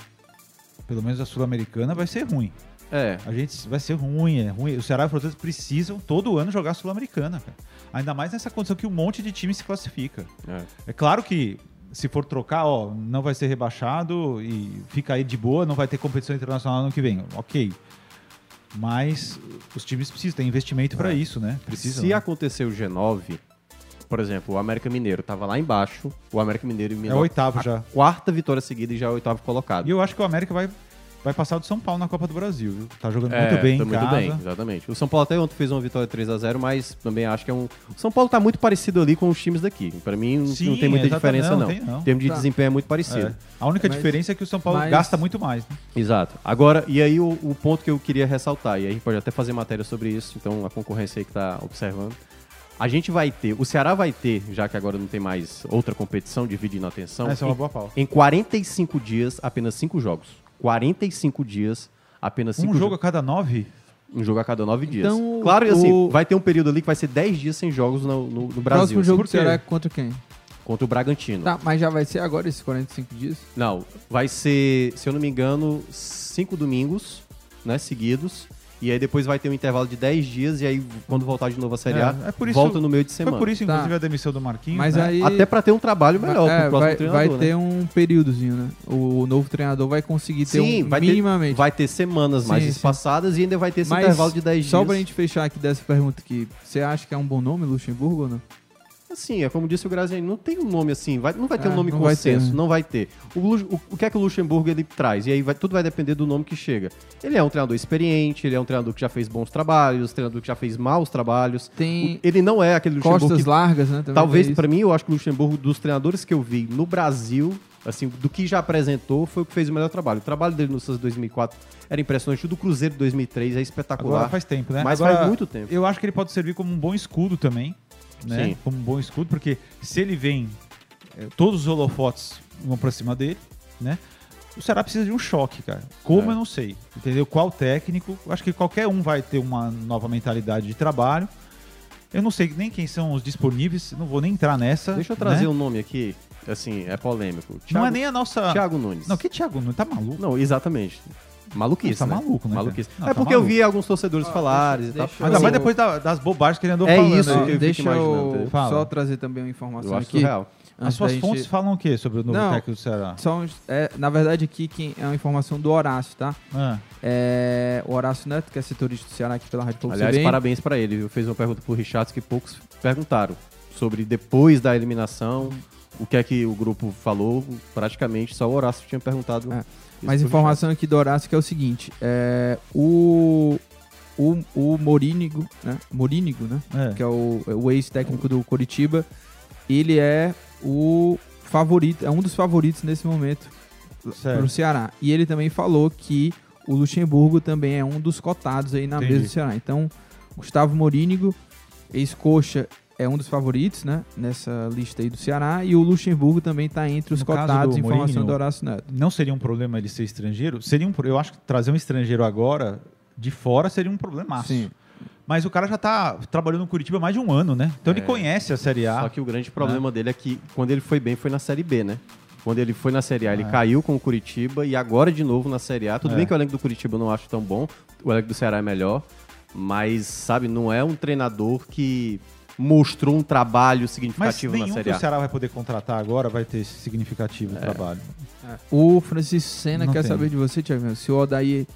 Pelo menos a Sul-Americana vai ser ruim. É, A gente vai ser ruim, é ruim. O Ceará e o Fortaleza precisam todo ano jogar a Sul-Americana. Ainda mais nessa condição que um monte de time se classifica. é. É claro que se for trocar, ó, não vai ser rebaixado e fica aí de boa, não vai ter competição internacional ano que vem. Ok. Mas os times precisam, tem investimento para isso, né? Precisam. Se né? acontecer o G9, por exemplo, o América Mineiro tava lá embaixo, o América Mineiro É eliminou o oitavo já. quarta vitória seguida e já é o oitavo colocado. E eu acho que o América vai, vai passar do São Paulo na Copa do Brasil, viu? Tá jogando É, muito bem tá em muito casa. bem, exatamente. O São Paulo até ontem fez uma vitória 3 a 0 mas também acho que é um. O São Paulo tá muito parecido ali com os times daqui. Pra mim não, Sim, não tem muita diferença, não, não. tem não. Em termos de Tá. desempenho é muito parecido. É. A única Mas- diferença é que o São Paulo mas- gasta muito mais. Né? Exato. Agora, e aí o, o ponto que eu queria ressaltar, e aí a gente pode até fazer matéria sobre isso, então a concorrência aí que tá observando. A gente vai ter, o Ceará vai ter, já que agora não tem mais outra competição dividindo a atenção, Essa é uma boa pauta. em 45 dias, apenas 5 jogos. 45 dias, apenas 5 Um jogo a cada nove? Um jogo a cada 9 dias. Então, claro, e assim, o- vai ter um período ali que vai ser 10 dias sem jogos no, no- no Brasil. Próximo jogo? Ceará é contra quem? Contra o Bragantino. Tá, mas já vai ser agora esses 45 dias? Não, vai ser, se eu não me engano, cinco domingos, né, seguidos. E aí depois vai ter um intervalo de 10 dias e aí quando voltar de novo a Série A, É, é por isso- volta no meio de semana. Foi por isso, Tá. inclusive, a demissão do Marquinhos. Mas né? aí. Até pra ter um trabalho melhor é, pro próximo vai, treinador, vai né? ter um períodozinho, né? O novo treinador vai conseguir ter Sim, um vai ter- minimamente. Vai ter semanas mais Sim, sim. espaçadas e ainda vai ter esse Mas intervalo de 10 Só dias. pra gente fechar aqui dessa pergunta aqui, você acha que é um bom nome, Luxemburgo ou não? Assim, é como disse o Graziani, não tem um nome assim, vai- não vai ter É, um nome não vai consenso, ter, né? não vai ter. O, o- o que é que o Luxemburgo ele traz? E aí vai- tudo vai depender do nome que chega. Ele é um treinador experiente, ele é um treinador que já fez bons trabalhos, treinador que já fez maus trabalhos. Tem O- ele não é aquele Luxemburgo costas que largas, né? também Talvez, pra mim, eu acho que o Luxemburgo, dos treinadores que eu vi no Brasil, assim, do que já apresentou, foi o que fez o melhor trabalho. O trabalho dele no Santos 2004 era impressionante. O do Cruzeiro de 2003 é espetacular. Agora faz tempo, né? Mas Agora, faz muito tempo. Eu acho que ele pode servir como um bom escudo também, né? Sim. Como um bom escudo, porque se ele vem, eh, todos os holofotes vão pra cima dele, né? O Ceará precisa de um choque, cara. Como É. eu não sei, entendeu? Qual técnico? Acho que qualquer um vai ter uma nova mentalidade de trabalho. Eu não sei nem quem são os disponíveis, não vou nem entrar nessa. Deixa eu trazer né? um nome aqui, assim, é polêmico. Não Thiago- é nem a nossa. Thiago Nunes. Não, que Thiago Nunes? Tá maluco? Não, exatamente. Maluquice, Tá né? maluco, né, Maluquice. Não, é tá porque eu maluco. vi alguns torcedores falarem deixa- e tal. deixa Ainda eu- mais depois da- das bobagens que ele andou É falando. isso aí. que eu fico Deixa imaginando, eu entendeu? só Fala. trazer também uma informação Eu acho aqui. surreal. As suas gente- fontes falam o quê sobre o novo Não. técnico do Ceará? São, é, na verdade, aqui quem, é uma informação do Horácio, tá? Ah, É, o Horácio Neto, que é setorista do Ceará aqui pela Rádio Aliás, parabéns pra ele. viu? Fez uma pergunta pro Richards que poucos perguntaram sobre depois da eliminação, o que é que o grupo falou. Praticamente só o Horácio tinha perguntado. É, pro informação aqui do Horácio que é o seguinte: é, o, o, o Morínigo, né? Morínigo, né? é. Que é o, o ex-técnico do Coritiba, ele é o favorito, é um dos favoritos nesse momento Certo. pro Ceará. E ele também falou que o Luxemburgo também é um dos cotados aí na Entendi. mesa do Ceará. Então, Gustavo Morínigo, ex-coxa, é um dos favoritos, né? Nessa lista aí do Ceará. E o Luxemburgo também tá entre os No caso cotados, do informação Mourinho, do Horácio Neto. Não seria um problema ele ser estrangeiro? Seria um, eu acho que trazer um estrangeiro agora de fora seria um problemaço. Sim. Mas o cara já tá trabalhando no Curitiba há mais de um ano, né? Então ele É. conhece a Série A. Só que o grande problema dele é que quando ele foi bem foi na Série B, né? Quando ele foi na Série A, ele É. caiu com o Curitiba e agora de novo na Série A. Tudo É. bem que o elenco do Curitiba eu não acho tão bom, o elenco do Ceará é melhor, mas, sabe, não é um treinador que mostrou um trabalho Mas significativo na nenhum Série que A. o Ceará vai poder contratar agora vai ter esse significativo É. trabalho. O Francisco Senna Não quer tem. saber de você, Thiago, se o Odair,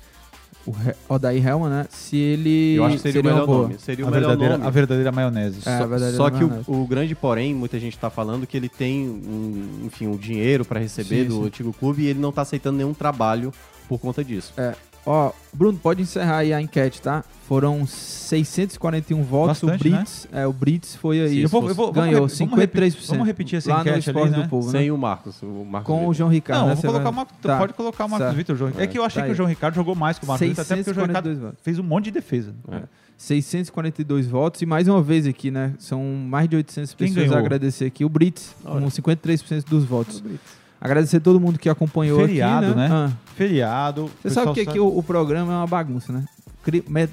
o He- Odair Helman, né? Se ele Eu acho que seria, o uma melhor nome. Seria A o melhor verdadeira, nome. a verdadeira maionese. É, Só- a verdade Só é que o, verdade. o grande porém, muita gente tá falando que ele tem um, enfim, um dinheiro para receber Sim, do sim. antigo clube e ele não tá aceitando nenhum trabalho por conta disso. Ó, Bruno, pode encerrar aí a enquete, tá? Foram 641 votos. Bastante, o Brits, é, o Brits foi aí. Sim, Eu vou- eu vou- ganhou vamos repi- vamos repi- 53%. vamos repetir essa lá no enquete ali, Esporte né? do Povo, né? Sem o Marcos. O Marcos Com o Vitor. João Ricardo. Não, né? colocar vai- o Marco, Tá. pode colocar o Marcos Certo. Vitor. João. É que eu achei Tá que o. João Ricardo jogou mais que o Marcos Vitor, até porque o João Ricardo 642 votos. fez um monte de defesa. É. 642 votos. E mais uma vez aqui, né? São mais de 800 Quem pessoas a ganhou? agradecer aqui. O Brits, Olha. com 53% dos votos. Agradecer a todo mundo que acompanhou Feriado, aqui, né? né? Ah. Feriado. Você o sabe que aqui o, o programa é uma bagunça, né?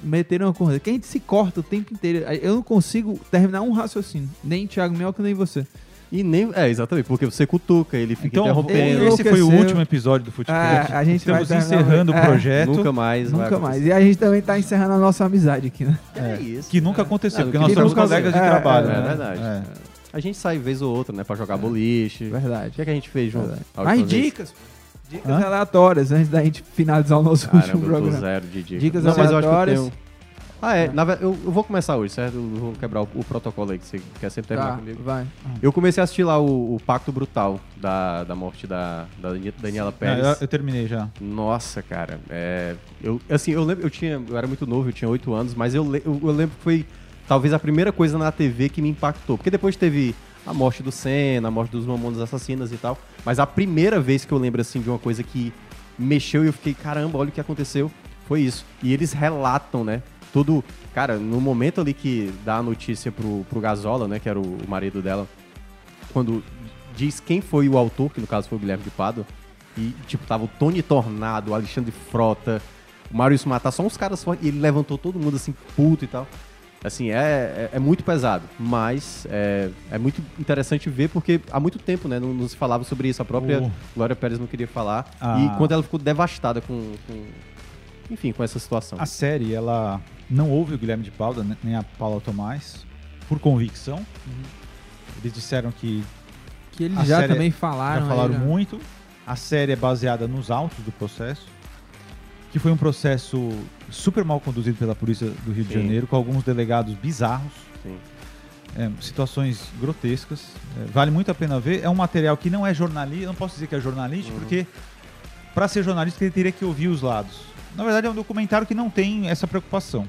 Meteram uma corrida. Que a gente se corta o tempo inteiro. Eu não consigo terminar um raciocínio. Nem Thiago Melco, nem você. E nem. É, exatamente, porque você cutuca, ele fica Então, interrompendo. esse foi o último episódio do Futebol. É, a gente Estamos encerrando é, o projeto. Nunca mais. Nunca mais. E a gente também tá encerrando a nossa amizade aqui, né? É isso. Que nunca aconteceu, É, porque que nós somos colegas de é, trabalho. é, né? é verdade. É. A gente sai vez ou outra, né? Pra jogar boliche. O Verdade. que, é que a gente fez junto? Verdade. a Mais vez? dicas. Dicas Hã? aleatórias antes da gente finalizar o nosso último Caramba, eu tô programa. zero de dicas. Dicas Não, mas eu acho que eu aleatórias. tenho... Ah, é. Na ve- eu, eu vou começar hoje, certo? Eu vou quebrar o, o protocolo aí que você quer sempre terminar Tá, comigo. vai. Eu comecei a assistir lá o, o Pacto Brutal da, da morte da, da Daniela É, Pérez. eu, eu terminei já. Nossa, cara, é, eu assim, eu lembro, eu tinha, eu era muito novo, eu tinha 8 anos, mas eu, le- eu, eu lembro que foi talvez a primeira coisa na TV que me impactou, porque depois teve a morte do Senna, a morte dos Mamonas Assassinas e tal, mas a primeira vez que eu lembro assim de uma coisa que mexeu e eu fiquei, caramba, olha o que aconteceu, foi isso. E eles relatam, né? Tudo, cara, no momento ali que dá a notícia pro, pro Gazola, né, que era o, o marido dela, quando diz quem foi o autor, que no caso foi o Guilherme de Pádua, e, tipo, tava o Tony Tornado, o Alexandre Frota, o Maurício Matar, só uns caras fortes, e ele levantou todo mundo, assim, puto e tal. Assim, é, é, é muito pesado, mas é, é muito interessante ver, porque há muito tempo, né, não, não se falava sobre isso. A própria Oh. Glória Pérez não queria falar, Ah. e quando ela ficou devastada com, com, enfim, com essa situação. A série, ela não ouve o Guilherme de Paulo, né, nem a Paula Tomás, por convicção. Eles disseram que Que eles já série- também falaram. já falaram aí, né? muito. A série é baseada nos autos do processo, que foi um processo super mal conduzido pela polícia do Rio de Sim. Janeiro, com alguns delegados bizarros, é, situações grotescas. É, vale muito a pena ver. É um material que não é jornalista, não posso dizer que é jornalista, Uhum. porque para ser jornalista ele teria que ouvir os lados. Na verdade é um documentário que não tem essa preocupação.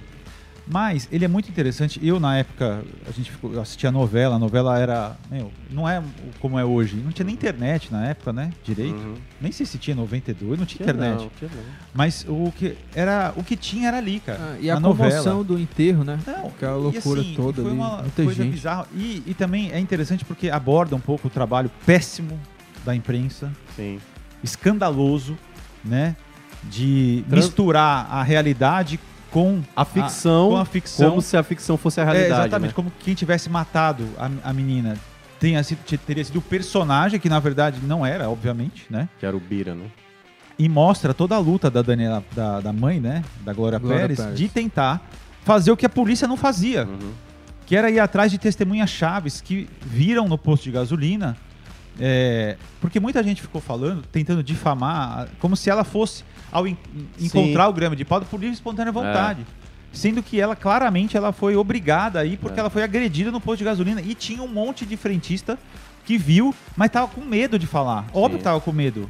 Mas ele é muito interessante. Eu, na época, a gente assistia a novela. A novela era. Meu, não é como é hoje. Não tinha nem internet na época, né? Direito. Uhum. Nem sei se tinha 92, não tinha Tinha internet. não, tinha não. Mas o que, era, o que tinha era ali, cara. Ah, e a na comoção novela. do enterro, né? Não, Aquela e loucura assim, toda foi ali. uma Muita coisa gente. bizarra. E, e também é interessante porque aborda um pouco o trabalho péssimo da imprensa, Sim. escandaloso, né? De Trans- misturar a realidade com A ficção, com a ficção. como se a ficção fosse a É, realidade. exatamente, né? como quem tivesse matado a, a menina tenha sido, te- teria sido o personagem, que na verdade não era, obviamente, né? Que era o Bira, né? E mostra toda a luta da Daniela, da, da mãe, né? Da Glória, Glória Pérez, Pérez. de tentar fazer o que a polícia não fazia. Uhum. que era ir atrás de testemunhas chaves que viram no posto de gasolina, é, porque muita gente ficou falando, tentando difamar, como se ela fosse, ao en- encontrar o Grêmio de Paulo, por livre e espontânea vontade. Sendo que ela, claramente, ela foi obrigada a ir porque É. ela foi agredida no posto de gasolina e tinha um monte de frentista que viu, mas tava com medo de falar. Óbvio que tava com medo.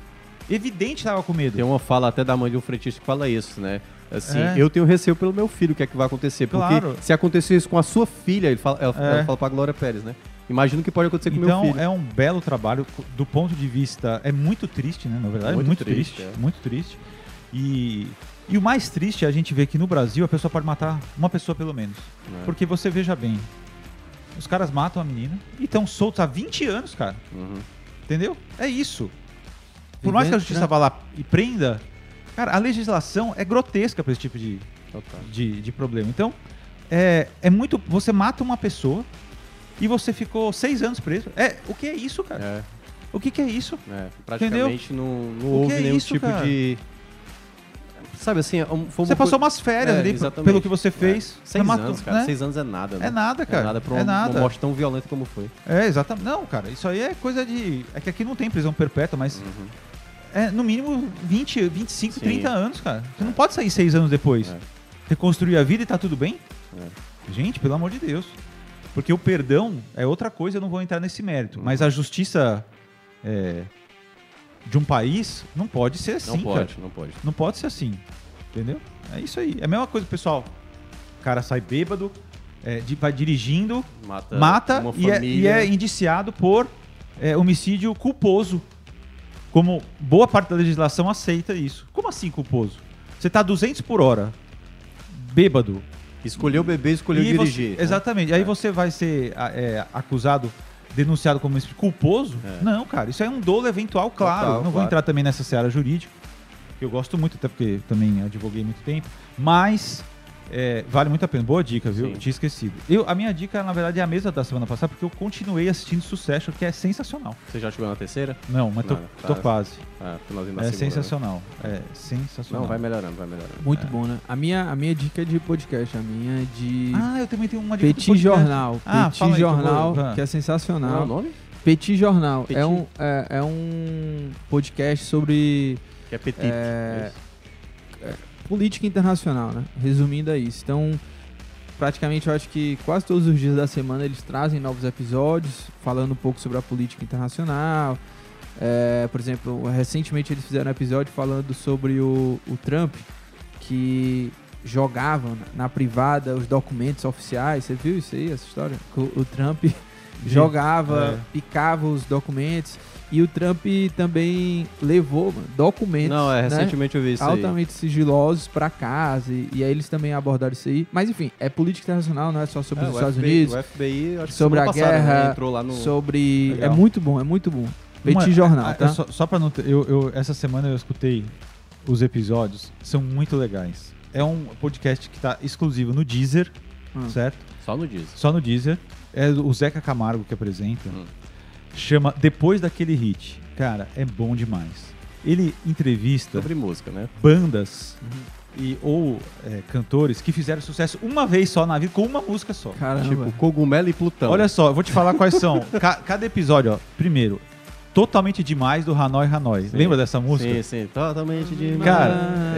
Evidente tava com medo. Tem uma fala até da mãe de um frentista que fala isso, né? Assim, É. eu tenho receio pelo meu filho, o que é que vai acontecer? Porque Claro. se acontecer isso com a sua filha, ele fala, ela, É. ela fala pra Glória Pérez, né? Imagina o que pode acontecer com o meu Então filho. é um belo trabalho do ponto de vista é muito triste, né? Na verdade, Muito muito, triste, triste, é. muito triste. E e o mais triste é a gente ver que no Brasil a pessoa pode matar uma pessoa pelo menos. né? Porque você veja bem, os caras matam a menina e estão soltos há 20 anos, cara. Uhum. Entendeu? É isso. Por mais que a justiça né? vá lá e prenda, cara, a legislação é grotesca para esse tipo de, de, de problema. Então, é, é muito. Você mata uma pessoa e você ficou seis anos preso. É, o que é isso, cara? É, O que, que é isso? é, praticamente não, não O que houve é nenhum isso, tipo cara? de. Sabe assim, um- foi uma Você passou umas férias É, ali exatamente. pelo que você É. fez. Você Seis matou, anos, cara. né? Seis anos é nada, né? É nada, cara. É nada pra É uma, nada. uma morte tão violenta como foi. É, exatamente. Não, cara, isso aí é coisa de. É que aqui não tem prisão perpétua, mas Uhum. é no mínimo 20, 25, Sim. 30 anos, cara. Você não pode sair seis anos depois. É. Reconstruir a vida e tá tudo bem? É. Gente, pelo amor de Deus. Porque o perdão é outra coisa, eu não vou entrar nesse mérito. Uhum. Mas a justiça é, de um país não pode ser assim, Não pode, cara. não pode. Não pode ser assim. Entendeu? É isso aí. É a mesma coisa, pessoal. O cara sai bêbado, é, de- vai dirigindo, Mata, mata e é, e é indiciado por é, homicídio culposo. Como boa parte da legislação aceita isso. Como assim culposo? Você tá 200 por hora, bêbado. Escolheu beber, escolheu e você- dirigir. né? exatamente. Aí É. você vai ser é, acusado, denunciado como culposo? É. Não, cara. Isso é um dolo eventual, claro. Total, Não vou claro. entrar também nessa seara jurídica, que eu gosto muito, até porque também advoguei muito tempo. Mas é, vale muito a pena. Boa dica, viu? Sim. Tinha esquecido. Eu, a minha dica, na verdade, é a mesma da semana passada, porque eu continuei assistindo Succession, que é sensacional. Você já chegou na terceira? Não, mas tô, Não, tá. tô quase. Ah, finalzinho da É segunda, né? sensacional. É sensacional. Não, vai melhorando, vai melhorando. Muito É. bom, né? A minha, a minha dica é de podcast, a minha é de Ah, eu também tenho uma dica Petit. Jornal. Ah, Petit aí que Jornal, que é Qual é sensacional. o nome? Petit Jornal Petit. É, um, é, é um podcast sobre Que é Petit. É, isso. Política internacional, né? Resumindo é isso. Então, praticamente eu acho que quase todos os dias da semana eles trazem novos episódios falando um pouco sobre a política internacional. É, por exemplo, recentemente eles fizeram um episódio falando sobre o, o Trump, que jogava na, na privada os documentos oficiais. Você viu isso aí, essa história? O, o Trump jogava, É. picava os documentos. E o Trump também levou mano, documentos. Não, é, né? recentemente eu vi isso aí. altamente sigilosos pra casa e, e aí eles também abordaram isso aí. Mas enfim, é política internacional, não é só sobre É, os Estados FBI, Unidos, O FBI, acho que sobre a passada, guerra, né, entrou lá no... sobre Legal. é muito bom, é muito bom. Petit Jornal, a- a- tá? Só, só pra não ter, eu, eu- essa semana eu escutei os episódios, são muito legais. É um podcast que tá exclusivo no Deezer, Hum. certo? Só no Disney. Só no Deezer. É o Zeca Camargo que apresenta. Hum. Chama Depois daquele hit. Cara, é bom demais. Ele entrevista Sobre música, né? bandas e, ou é, cantores que fizeram sucesso uma vez só na vida com uma música só. Caramba. Tipo, Cogumelo e Plutão. Olha só, eu vou te falar quais são. Ca- cada episódio, ó. Primeiro, Totalmente Demais do Hanoi Hanoi. Sim. Lembra dessa música? Sim, sim. Totalmente de... Cara,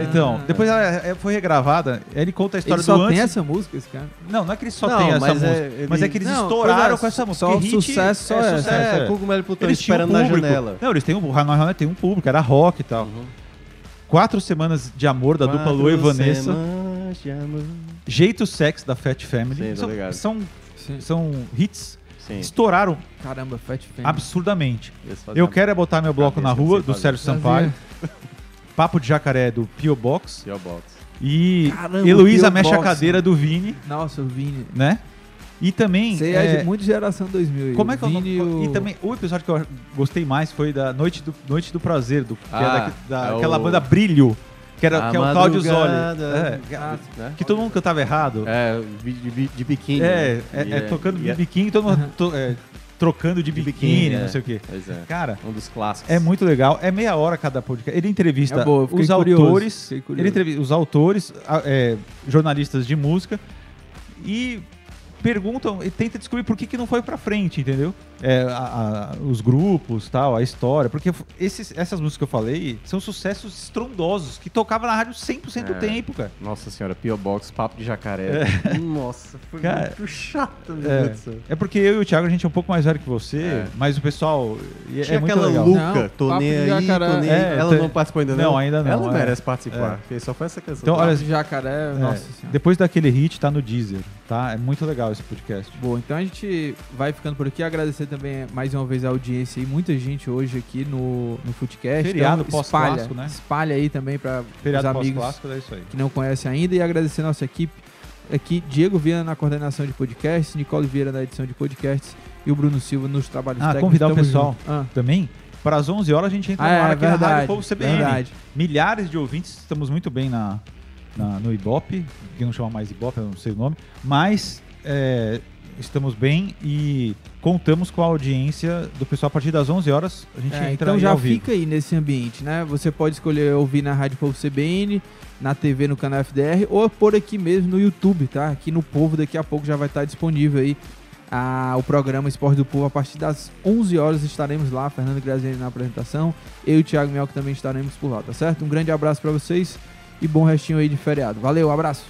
então, depois ela é- foi regravada, ele conta a história Ele só do tem antes. essa música, esse cara. Não, não é que ele só Não, tem essa mas é- música, ele- mas é que eles Não, estouraram é, com essa música. só hit sucesso só é sucesso, É, é. Cogumelo Plutão Eles esperando na público. janela. Não, eles têm um, o Hanoi Hanoi tem um público, era rock e tal. Uhum. Quatro semanas de amor da dupla Lu e Vanessa. Jeito Sex da Fat Family. Sim, são, são, Sim. são hits. Sim. Estouraram Caramba, Fat absurdamente. Eu quero é botar meu bloco na rua, do fazer. Sérgio Sampaio. Papo de Jacaré, do Pio Box. P.O. Box. E Caramba, Heloísa Pio Mexe a Cadeira, do Vini, Nossa, o Vini. né? E também... Você é, é, de muito geração 2000. aí. Como é que é Vini nome? e E também, o episódio que eu gostei mais foi da Noite do, Noite do Prazer, do, que Ah, é da, da- é aquela o- banda Brilho, que, era, A que é o Cláudio Zoli. É, Né? que todo mundo cantava errado. É, de, de, de biquíni. É, né? é, E é tocando de biquíni, todo mundo to- é, trocando de de biquíni, é. não sei o quê. Pois é. Cara, Um dos clássicos. é muito legal. É meia hora cada podcast. Ele entrevista É boa, os curioso, autores, ele entrevista os autores, é, jornalistas de música e perguntam e tenta descobrir por que, que não foi pra frente, entendeu? É, a- a- os grupos, tal, a história, porque esses, essas músicas que eu falei são sucessos estrondosos que tocava na rádio 100% do É. tempo, cara. Nossa senhora, P.O. Box, Papo de Jacaré. Nossa, foi Cara, muito chato, meu É, Deus do céu. é porque eu e o Thiago a gente é um pouco mais velho que você, É. mas o pessoal é, Tinha é muito aquela legal. Luca, tô Papo nem de aí, Jacaré. tô nem É, aí. Ela não participou ainda não? Não, ainda não, Ela é. merece participar, só foi essa canção. Então, olha, Papo de Jacaré, É, nossa senhora. depois daquele hit tá no Deezer, tá? É muito legal esse podcast. Boa, então a gente vai ficando por aqui. Agradecer também mais uma vez a audiência e muita gente hoje aqui no, no Footcast. Feriado então, espalha, pós-clássico, né? espalha aí também para os amigos é isso aí. que não conhecem ainda. E agradecer a nossa equipe aqui, Diego Viana na coordenação de podcasts, Nicole Vieira na edição de podcasts e o Bruno Silva nos trabalhos Ah, técnicos. convidar o Tamo pessoal. Ah. Também, para as 11 horas a gente entra Ah, no ar é, aqui na Rádio verdade, Povo CBN. verdade. Milhares de ouvintes, estamos muito bem na, na- no Ibope, que não chama mais Ibope, eu não sei o nome, mas é, estamos bem e contamos com a audiência do pessoal a partir das 11 horas. A gente É, entra então já fica aí nesse ambiente, né? Você pode escolher ouvir na Rádio Povo CBN, na TV no canal FDR ou por aqui mesmo no YouTube, tá? Aqui no Povo daqui a pouco já vai estar disponível aí a- o programa Esporte do Povo a partir das 11 horas estaremos lá, Fernando Graziani na apresentação, eu e o Thiago Mel que também estaremos por lá, tá certo? Um grande abraço pra vocês e bom restinho aí de feriado. Valeu, abraço.